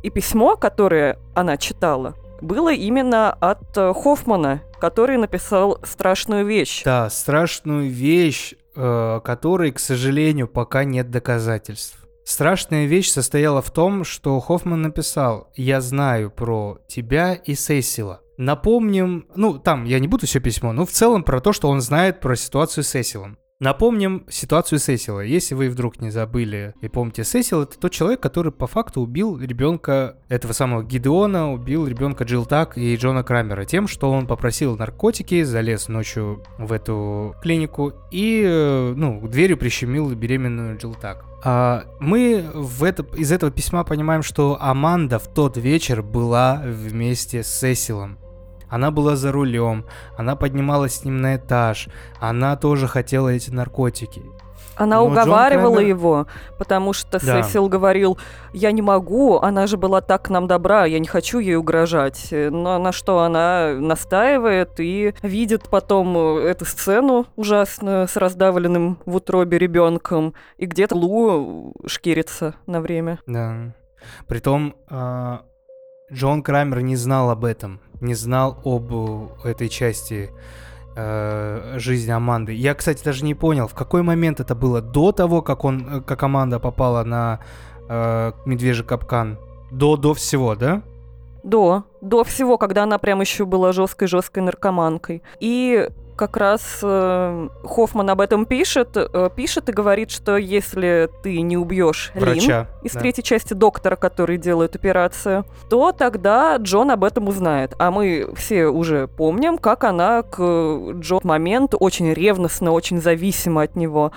и письмо, которое она читала, было именно от э, Хоффмана, который написал страшную вещь. Да, страшную вещь, э, которой, к сожалению, пока нет доказательств. Страшная вещь состояла в том, что Хоффман написал «Я знаю про тебя и Сесила». Напомним, ну там я не буду все письмо, но в целом про то, что он знает про ситуацию с Сесилом. Напомним ситуацию Сесила. Если вы вдруг не забыли и помните, Сесил это тот человек, который по факту убил ребенка этого самого Гидеона, убил ребенка Джилл Так и Джона Крамера тем, что он попросил наркотики, залез ночью в эту клинику и, э, ну, дверью прищемил беременную Джилл Так. А мы в это, из этого письма понимаем, что Аманда в тот вечер была вместе с Сесилом. Она была за рулем, она поднималась с ним на этаж, она тоже хотела эти наркотики. Она Но уговаривала Крамер- его, потому что Да. Сесил говорил, я не могу, она же была так к нам добра, я не хочу ей угрожать. Э, Но на что она настаивает и видит потом э, эту сцену ужасную с раздавленным в утробе ребенком, и где-то Лу шкерится на время. Да. Притом а, Джон Крамер не знал об этом, не знал об э, этой части э, жизни Аманды. Я, кстати, даже не понял, в какой момент это было до того, как он, э, как Аманда попала на э, медвежий капкан. До, до всего, да? До, до всего, когда она прям еще была жесткой-жесткой наркоманкой. И как раз э, Хоффман об этом пишет, э, пишет и говорит, что если ты не убьешь Лин, Врача. из да. третьей части доктора, который делает операцию, то тогда Джон об этом узнает. А мы все уже помним, как она к Джо в момент очень ревностно, очень зависима от него.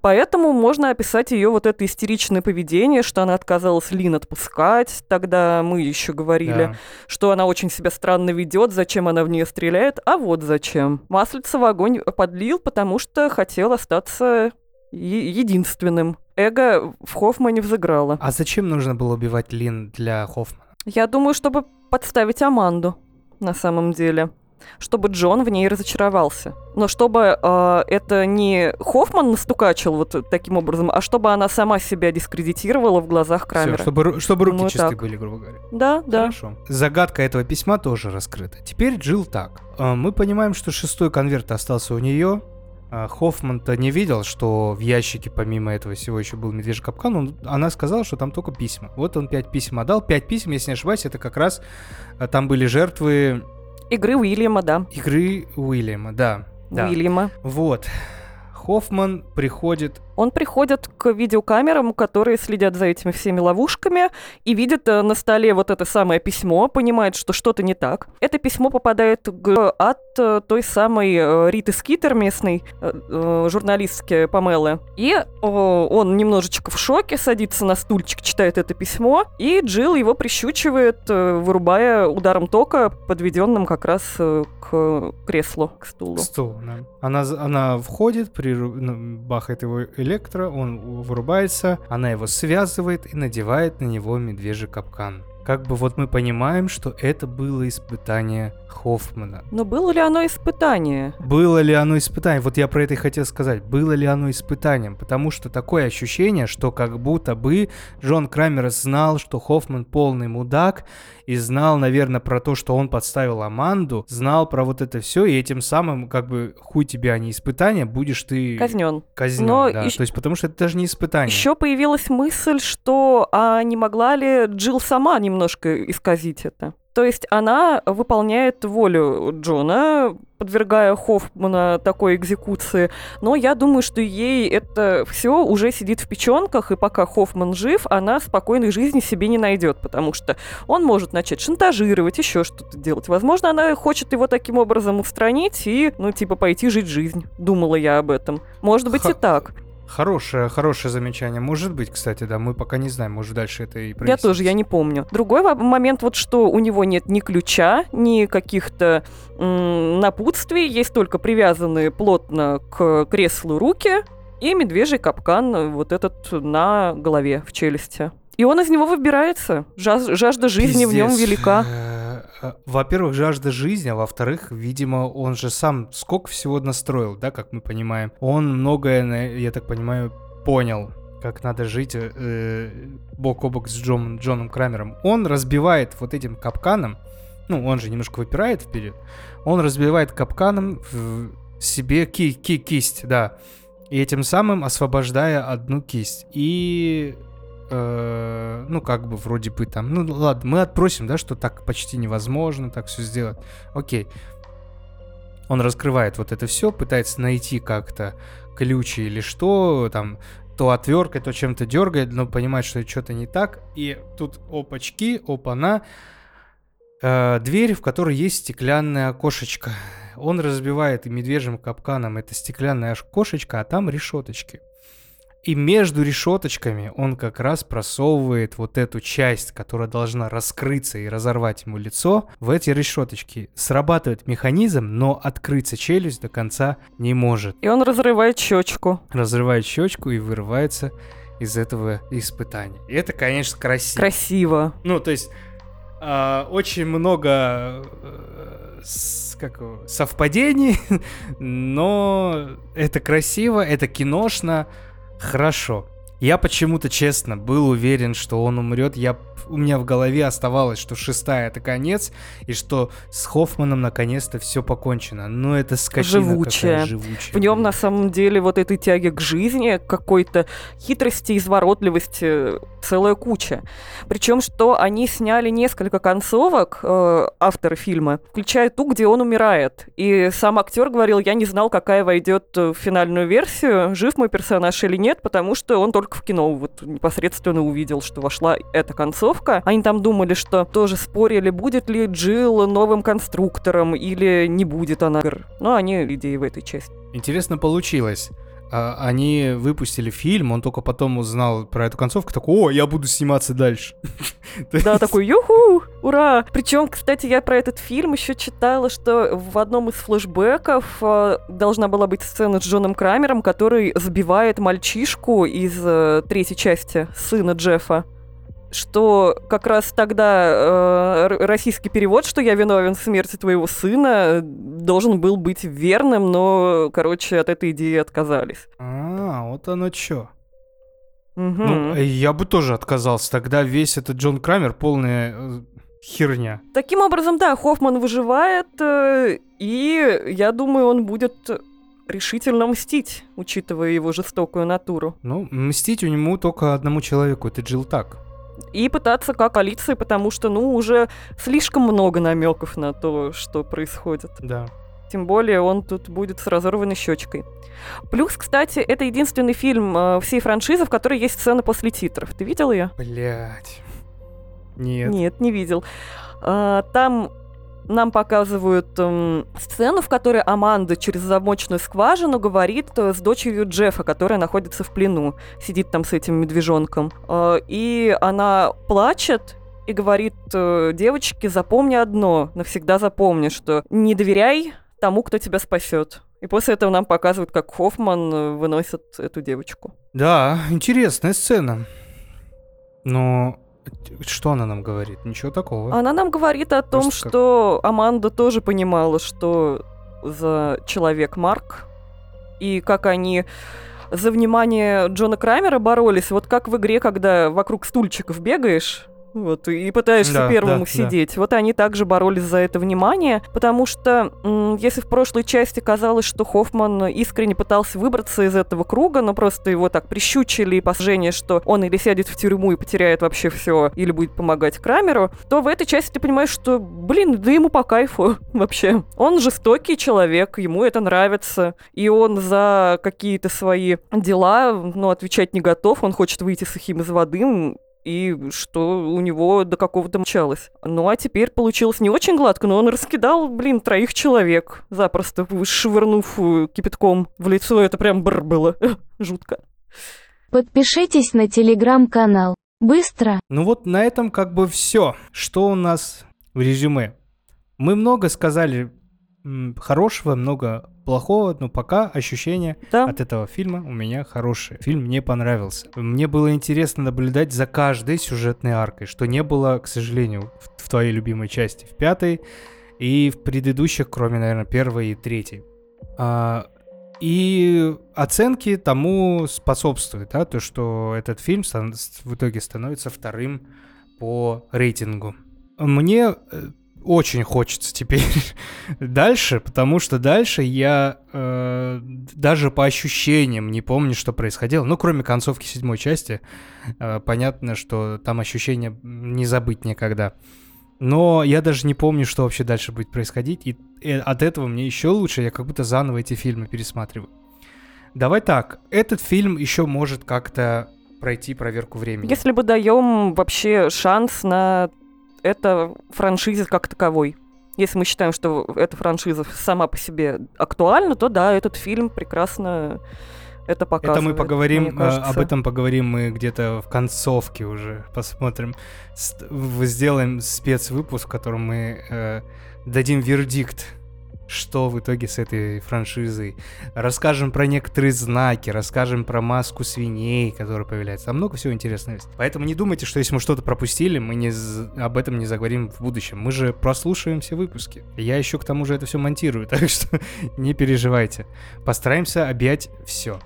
Поэтому можно описать ее вот это истеричное поведение, что она отказалась Лин отпускать. Тогда мы еще говорили, Да. что она очень себя странно ведет, зачем она в нее стреляет, а вот зачем. Маслица в огонь подлил, потому что хотел остаться единственным. Эго в Хоффмане взыграло. А зачем нужно было убивать Лин для Хоффмана? Я думаю, чтобы подставить Аманду, на самом деле. Чтобы Джон в ней разочаровался. Но чтобы э, это не Хоффман настукачил вот таким образом, а чтобы она сама себя дискредитировала в глазах Всё, Крамера. чтобы, ру- чтобы руки Думаю, чисты так. были, грубо говоря. Да, да. Хорошо. Загадка этого письма тоже раскрыта. Теперь Джилл так. Э, Мы понимаем, что шестой конверт остался у нее. Хоффман-то не видел, что в ящике помимо этого всего еще был медвежий капкан. Он- она сказала, что там только письма. Вот он пять писем отдал. Пять писем, если не ошибаюсь, это как раз э, там были жертвы Игры Уильяма, да. игры Уильяма. Да, да. Уильяма. Вот. Хоффман приходит Он приходит к видеокамерам, которые следят за этими всеми ловушками, и видит э, на столе вот это самое письмо, понимает, что что-то не так. Это письмо попадает к- от э, той самой э, Риты Скитер, местной журналистки Памелы. И он немножечко в шоке, садится на стульчик, читает это письмо, и Джилл его прищучивает, вырубая ударом тока, подведенным как раз к креслу, к стулу. стул. да. Она, она входит, приру- ну, бахает его электро, он вырубается, она его связывает и надевает на него медвежий капкан. Как бы вот мы понимаем, что это было испытание Хоффмана. Но было ли оно испытание? Было ли оно испытанием? Вот я про это и хотел сказать. Было ли оно испытанием? Потому что такое ощущение, что как будто бы Джон Крамер знал, что Хоффман полный мудак, и знал, наверное, про то, что он подставил Аманду, знал про вот это все, и этим самым, как бы, хуй тебе, а не испытание, будешь ты Казнен. казнен. Но да. ещё- То есть, потому что это даже не испытание. Еще появилась мысль, что а не могла ли Джилл сама немножко исказить это? То есть она выполняет волю Джона, подвергая Хоффмана такой экзекуции. Но я думаю, что ей это все уже сидит в печенках, и пока Хоффман жив, она спокойной жизни себе не найдет, потому что он может начать шантажировать, еще что-то делать. Возможно, она хочет его таким образом устранить и, ну, типа, пойти жить жизнь. Думала я об этом. Может быть Ха- и так. Хорошее, хорошее замечание. Может быть, кстати, да, мы пока не знаем, может дальше это и Я прояснится. тоже, я не помню. Другой момент, вот что у него нет ни ключа, ни каких-то напутствий, есть только привязанные плотно к креслу руки и медвежий капкан э, вот этот на голове, в челюсти. И он из него выбирается. Жаз- жажда жизни в нем Пиздец. велика. Э, Во-первых, жажда жизни, а во-вторых, видимо, он же сам сколько всего настроил, да, как мы понимаем. Он многое, я так понимаю, понял, как надо жить э, бок о бок с Джон- Джоном Крамером. Он разбивает вот этим капканом, ну, он же немножко выпирает вперед, он разбивает капканом в себе ки- ки- кисть, да, и этим самым освобождая одну кисть. И э, ну, как бы вроде бы там, ну, ладно, мы отпросим, да, что так почти невозможно так все сделать. Окей. Он раскрывает вот это все, пытается найти как-то ключи или что, там, то отверткой, то чем-то дергает, но понимает, что что-то не так. И тут опачки, опана, э, дверь, в которой есть стеклянное окошечко. Он разбивает медвежьим капканом это стеклянное окошечко, а там решеточки. И между решеточками он как раз просовывает вот эту часть, которая должна раскрыться и разорвать ему лицо, в эти решеточки. Срабатывает механизм, но открыться челюсть до конца не может. И он разрывает щечку. Разрывает щечку и вырывается из этого испытания. И это, конечно, красиво. Красиво. Ну, то есть а, очень много э, с- как совпадений, но это красиво, это киношно, хорошо. Я почему-то, честно, был уверен, что он умрет. Я, у меня в голове оставалось, что шестая это конец, и что с Хоффманом наконец-то все покончено. Но это скотина Живучая. живучая. В нем на самом деле вот этой тяги к жизни, какой-то хитрости, изворотливости целая куча. Причем, что они сняли несколько концовок, э, авторы фильма, включая ту, где он умирает. И сам актер говорил, я не знал, какая войдет э, в финальную версию, жив мой персонаж или нет, потому что он только в кино вот непосредственно увидел, что вошла эта концовка. Они там думали, что тоже спорили, будет ли Джилл новым конструктором или не будет она. Но они идеи в этой части. Интересно получилось. А, Они выпустили фильм, он только потом узнал про эту концовку, такой, о, я буду сниматься дальше. Да, такой, юху, ура! Причем, кстати, я про этот фильм еще читала, что в одном из флешбеков э, должна была быть сцена с Джоном Крамером, который забивает мальчишку из э, третьей части, сына Джеффа. Что как раз тогда э, российский перевод, что я виновен в смерти твоего сына, должен был быть верным, но, короче, от этой идеи отказались. А, вот оно чё. Мгм. Ну, э, я бы тоже отказался. Тогда весь этот Джон Крамер полная э, херня. Таким образом, да, Хоффман выживает, э, и я думаю, он будет решительно мстить, учитывая его жестокую натуру. Ну, мстить у него только одному человеку, это Джилл Так. И пытаться как полиции, потому что, ну, уже слишком много намеков на то, что происходит. Да. Тем более он тут будет с разорванной щечкой. Плюс, кстати, это единственный фильм э, всей франшизы, в которой есть сцена после титров. Ты видел ее? Блять. Нет. Нет, не видел. А, Там нам показывают эм, сцену, в которой Аманда через замочную скважину говорит э, с дочерью Джеффа, которая находится в плену, сидит там с этим медвежонком. А, И она плачет и говорит э, девочке, запомни одно, навсегда запомни, что не доверяй тому, кто тебя спасет. И после этого нам показывают, как Хоффман э, выносит эту девочку. Да, интересная сцена. Но что она нам говорит? Ничего такого. Она нам говорит о том, Просто как- что Аманда тоже понимала, что за человек Марк, и как они за внимание Джона Крамера боролись, вот как в игре, когда вокруг стульчиков бегаешь, вот, и пытаешься Да, первым да, усидеть. Вот они также боролись за это внимание, потому что если в прошлой части казалось, что Хоффман искренне пытался выбраться из этого круга, но просто его так прищучили и посажение, что он или сядет в тюрьму и потеряет вообще все, или будет помогать Крамеру, то в этой части ты понимаешь, что, блин, да ему по кайфу вообще. Он жестокий человек, ему это нравится, и он за какие-то свои дела, ну, отвечать не готов, он хочет выйти сухим из воды, и что у него до какого-то мчалось. Ну а теперь получилось не очень гладко, но он раскидал, блин, троих человек, запросто швырнув э, кипятком в лицо. Это прям бр было. Жутко. Подпишитесь на телеграм-канал. Быстро! Ну вот на этом как бы все. Что у нас в резюме? Мы много сказали хорошего, много плохого, но пока ощущения Да. от этого фильма у меня хорошие. Фильм мне понравился. Мне было интересно наблюдать за каждой сюжетной аркой, что не было, к сожалению, в, в твоей любимой части, в пятой и в предыдущих, кроме, наверное, первой и третьей. А, и оценки тому способствуют, да, то, что этот фильм в итоге становится вторым по рейтингу. Мне э, очень хочется теперь дальше, потому что дальше я э, даже по ощущениям не помню, что происходило. Ну, кроме концовки седьмой части, э, понятно, что там ощущения не забыть никогда. Но я даже не помню, что вообще дальше будет происходить, и э, от этого мне еще лучше, я как будто заново эти фильмы пересматриваю. Давай так, этот фильм еще может как-то пройти проверку времени. Если бы даем вообще шанс на это франшизе как таковой. Если мы считаем, что эта франшиза сама по себе актуальна, то да, этот фильм прекрасно это показывает. Это мы поговорим, э, об этом поговорим мы где-то в концовке уже, посмотрим. С- сделаем спецвыпуск, в котором мы э, дадим вердикт, что в итоге с этой франшизой. Расскажем про некоторые знаки, расскажем про маску свиней, которая появляется. Там много всего интересного есть. Поэтому не думайте, что если мы что-то пропустили, мы не об этом не заговорим в будущем. Мы же прослушаем все выпуски. Я еще к тому же это все монтирую, так что не переживайте. Постараемся объять все.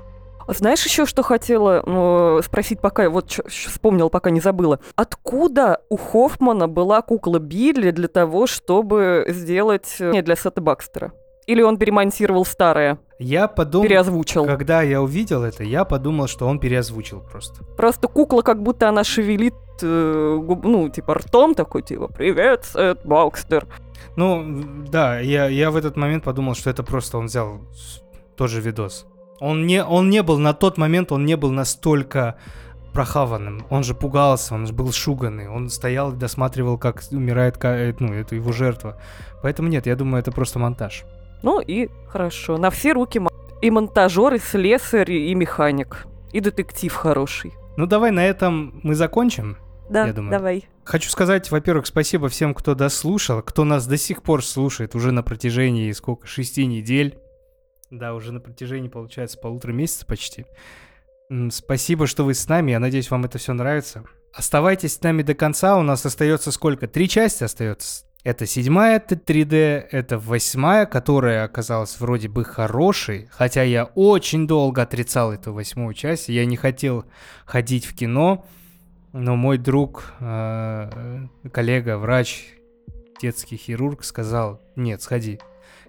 Знаешь еще, что хотела ну, спросить, пока вот щ- вспомнила, пока не забыла. Откуда у Хоффмана была кукла Билли для того, чтобы сделать э, не для Сета Бакстера? Или он перемонтировал старое, Я подумал, переозвучил? когда я увидел это, я подумал, что он переозвучил просто. Просто кукла, как будто она шевелит, э, губ- ну, типа, ртом такой, типа, «Привет, Сет Бакстер». Ну, да, я, я в этот момент подумал, что это просто он взял тоже видос. Он не, он не был, на тот момент он не был настолько прохаванным. Он же пугался, он же был шуганный. Он стоял и досматривал, как умирает э, ну, это его жертва. Поэтому нет, я думаю, это просто монтаж. Ну и хорошо, на все руки и монтажер, и слесарь, и механик, и детектив хороший. Ну, давай на этом мы закончим. Да, Я думаю. давай. Хочу сказать, во-первых, спасибо всем, кто дослушал, кто нас до сих пор слушает уже на протяжении сколько, шести недель. Да, уже на протяжении, получается, полутора месяца почти. Спасибо, что вы с нами. Я надеюсь, вам это все нравится. оставайтесь с нами до конца. У нас остается сколько? Три части остается. Это седьмая т- 3D, это восьмая, которая оказалась вроде бы хорошей, хотя я очень долго отрицал эту восьмую часть, я не хотел ходить в кино, но мой друг, э, коллега, врач, детский хирург сказал, нет, сходи.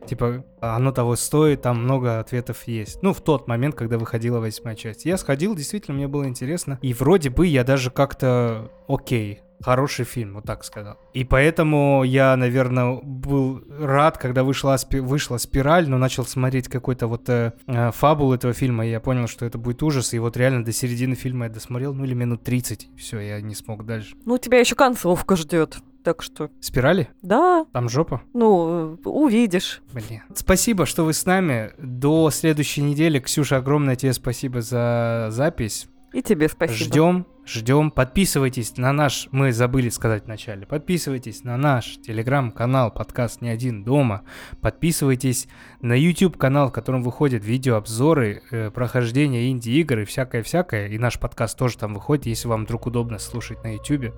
Типа, оно того стоит, там много ответов есть. Ну, в тот момент, когда выходила восьмая часть. Я сходил, действительно, мне было интересно. И вроде бы я даже как-то окей. Хороший фильм, вот так сказал. И поэтому я, наверное, был рад, когда вышла, вышла «Спираль», но начал смотреть какой-то вот э, э, фабул этого фильма, и я понял, что это будет ужас, и вот реально до середины фильма я досмотрел, ну или минут 30, все, я не смог дальше. Ну, тебя еще концовка ждет. Так что, «Спирали»? да, Там жопа? ну, э, увидишь. Блин. Спасибо, что вы с нами. До следующей недели. Ксюша, огромное тебе спасибо за запись. И тебе спасибо. Ждем, ждем. Подписывайтесь на наш, мы забыли сказать вначале, подписывайтесь на наш телеграм-канал подкаст «Не один дома». Подписывайтесь на YouTube канал, в котором выходят видеообзоры, э, прохождения инди-игр и всякое-всякое. И наш подкаст тоже там выходит, если вам вдруг удобно слушать на YouTube.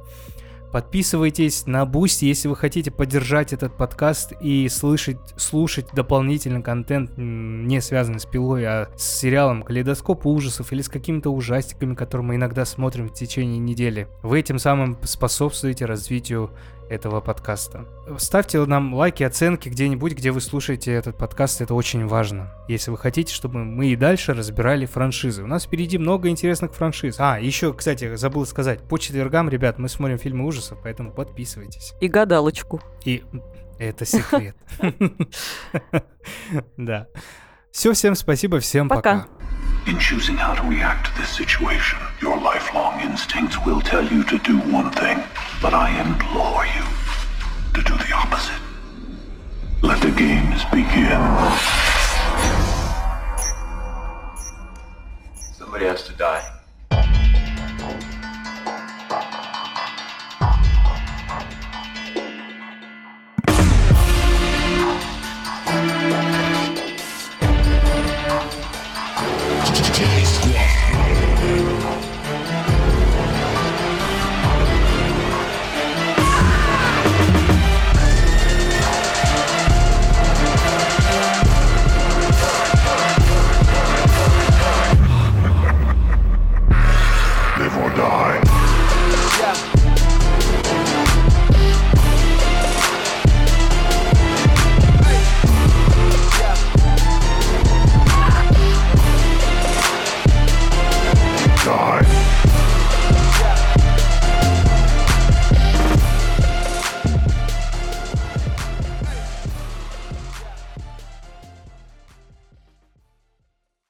Подписывайтесь на Бусти, если вы хотите поддержать этот подкаст и слышать, слушать дополнительный контент, не связанный с пилой, а с сериалом «Калейдоскоп ужасов» или с какими-то ужастиками, которые мы иногда смотрим в течение недели. Вы этим самым способствуете развитию этого подкаста. Ставьте нам лайки, оценки где-нибудь, где вы слушаете этот подкаст, это очень важно. Если вы хотите, чтобы мы и дальше разбирали франшизы. У нас впереди много интересных франшиз. А, еще, кстати, забыл сказать, по четвергам, ребят, мы смотрим фильмы ужасов, поэтому подписывайтесь. И гадалочку. И это секрет. Да. Все, всем спасибо, всем Пока. In choosing how to react to this situation, your lifelong instincts will tell you to do one thing, but I implore you to do the opposite. Let the games begin. Somebody has to die.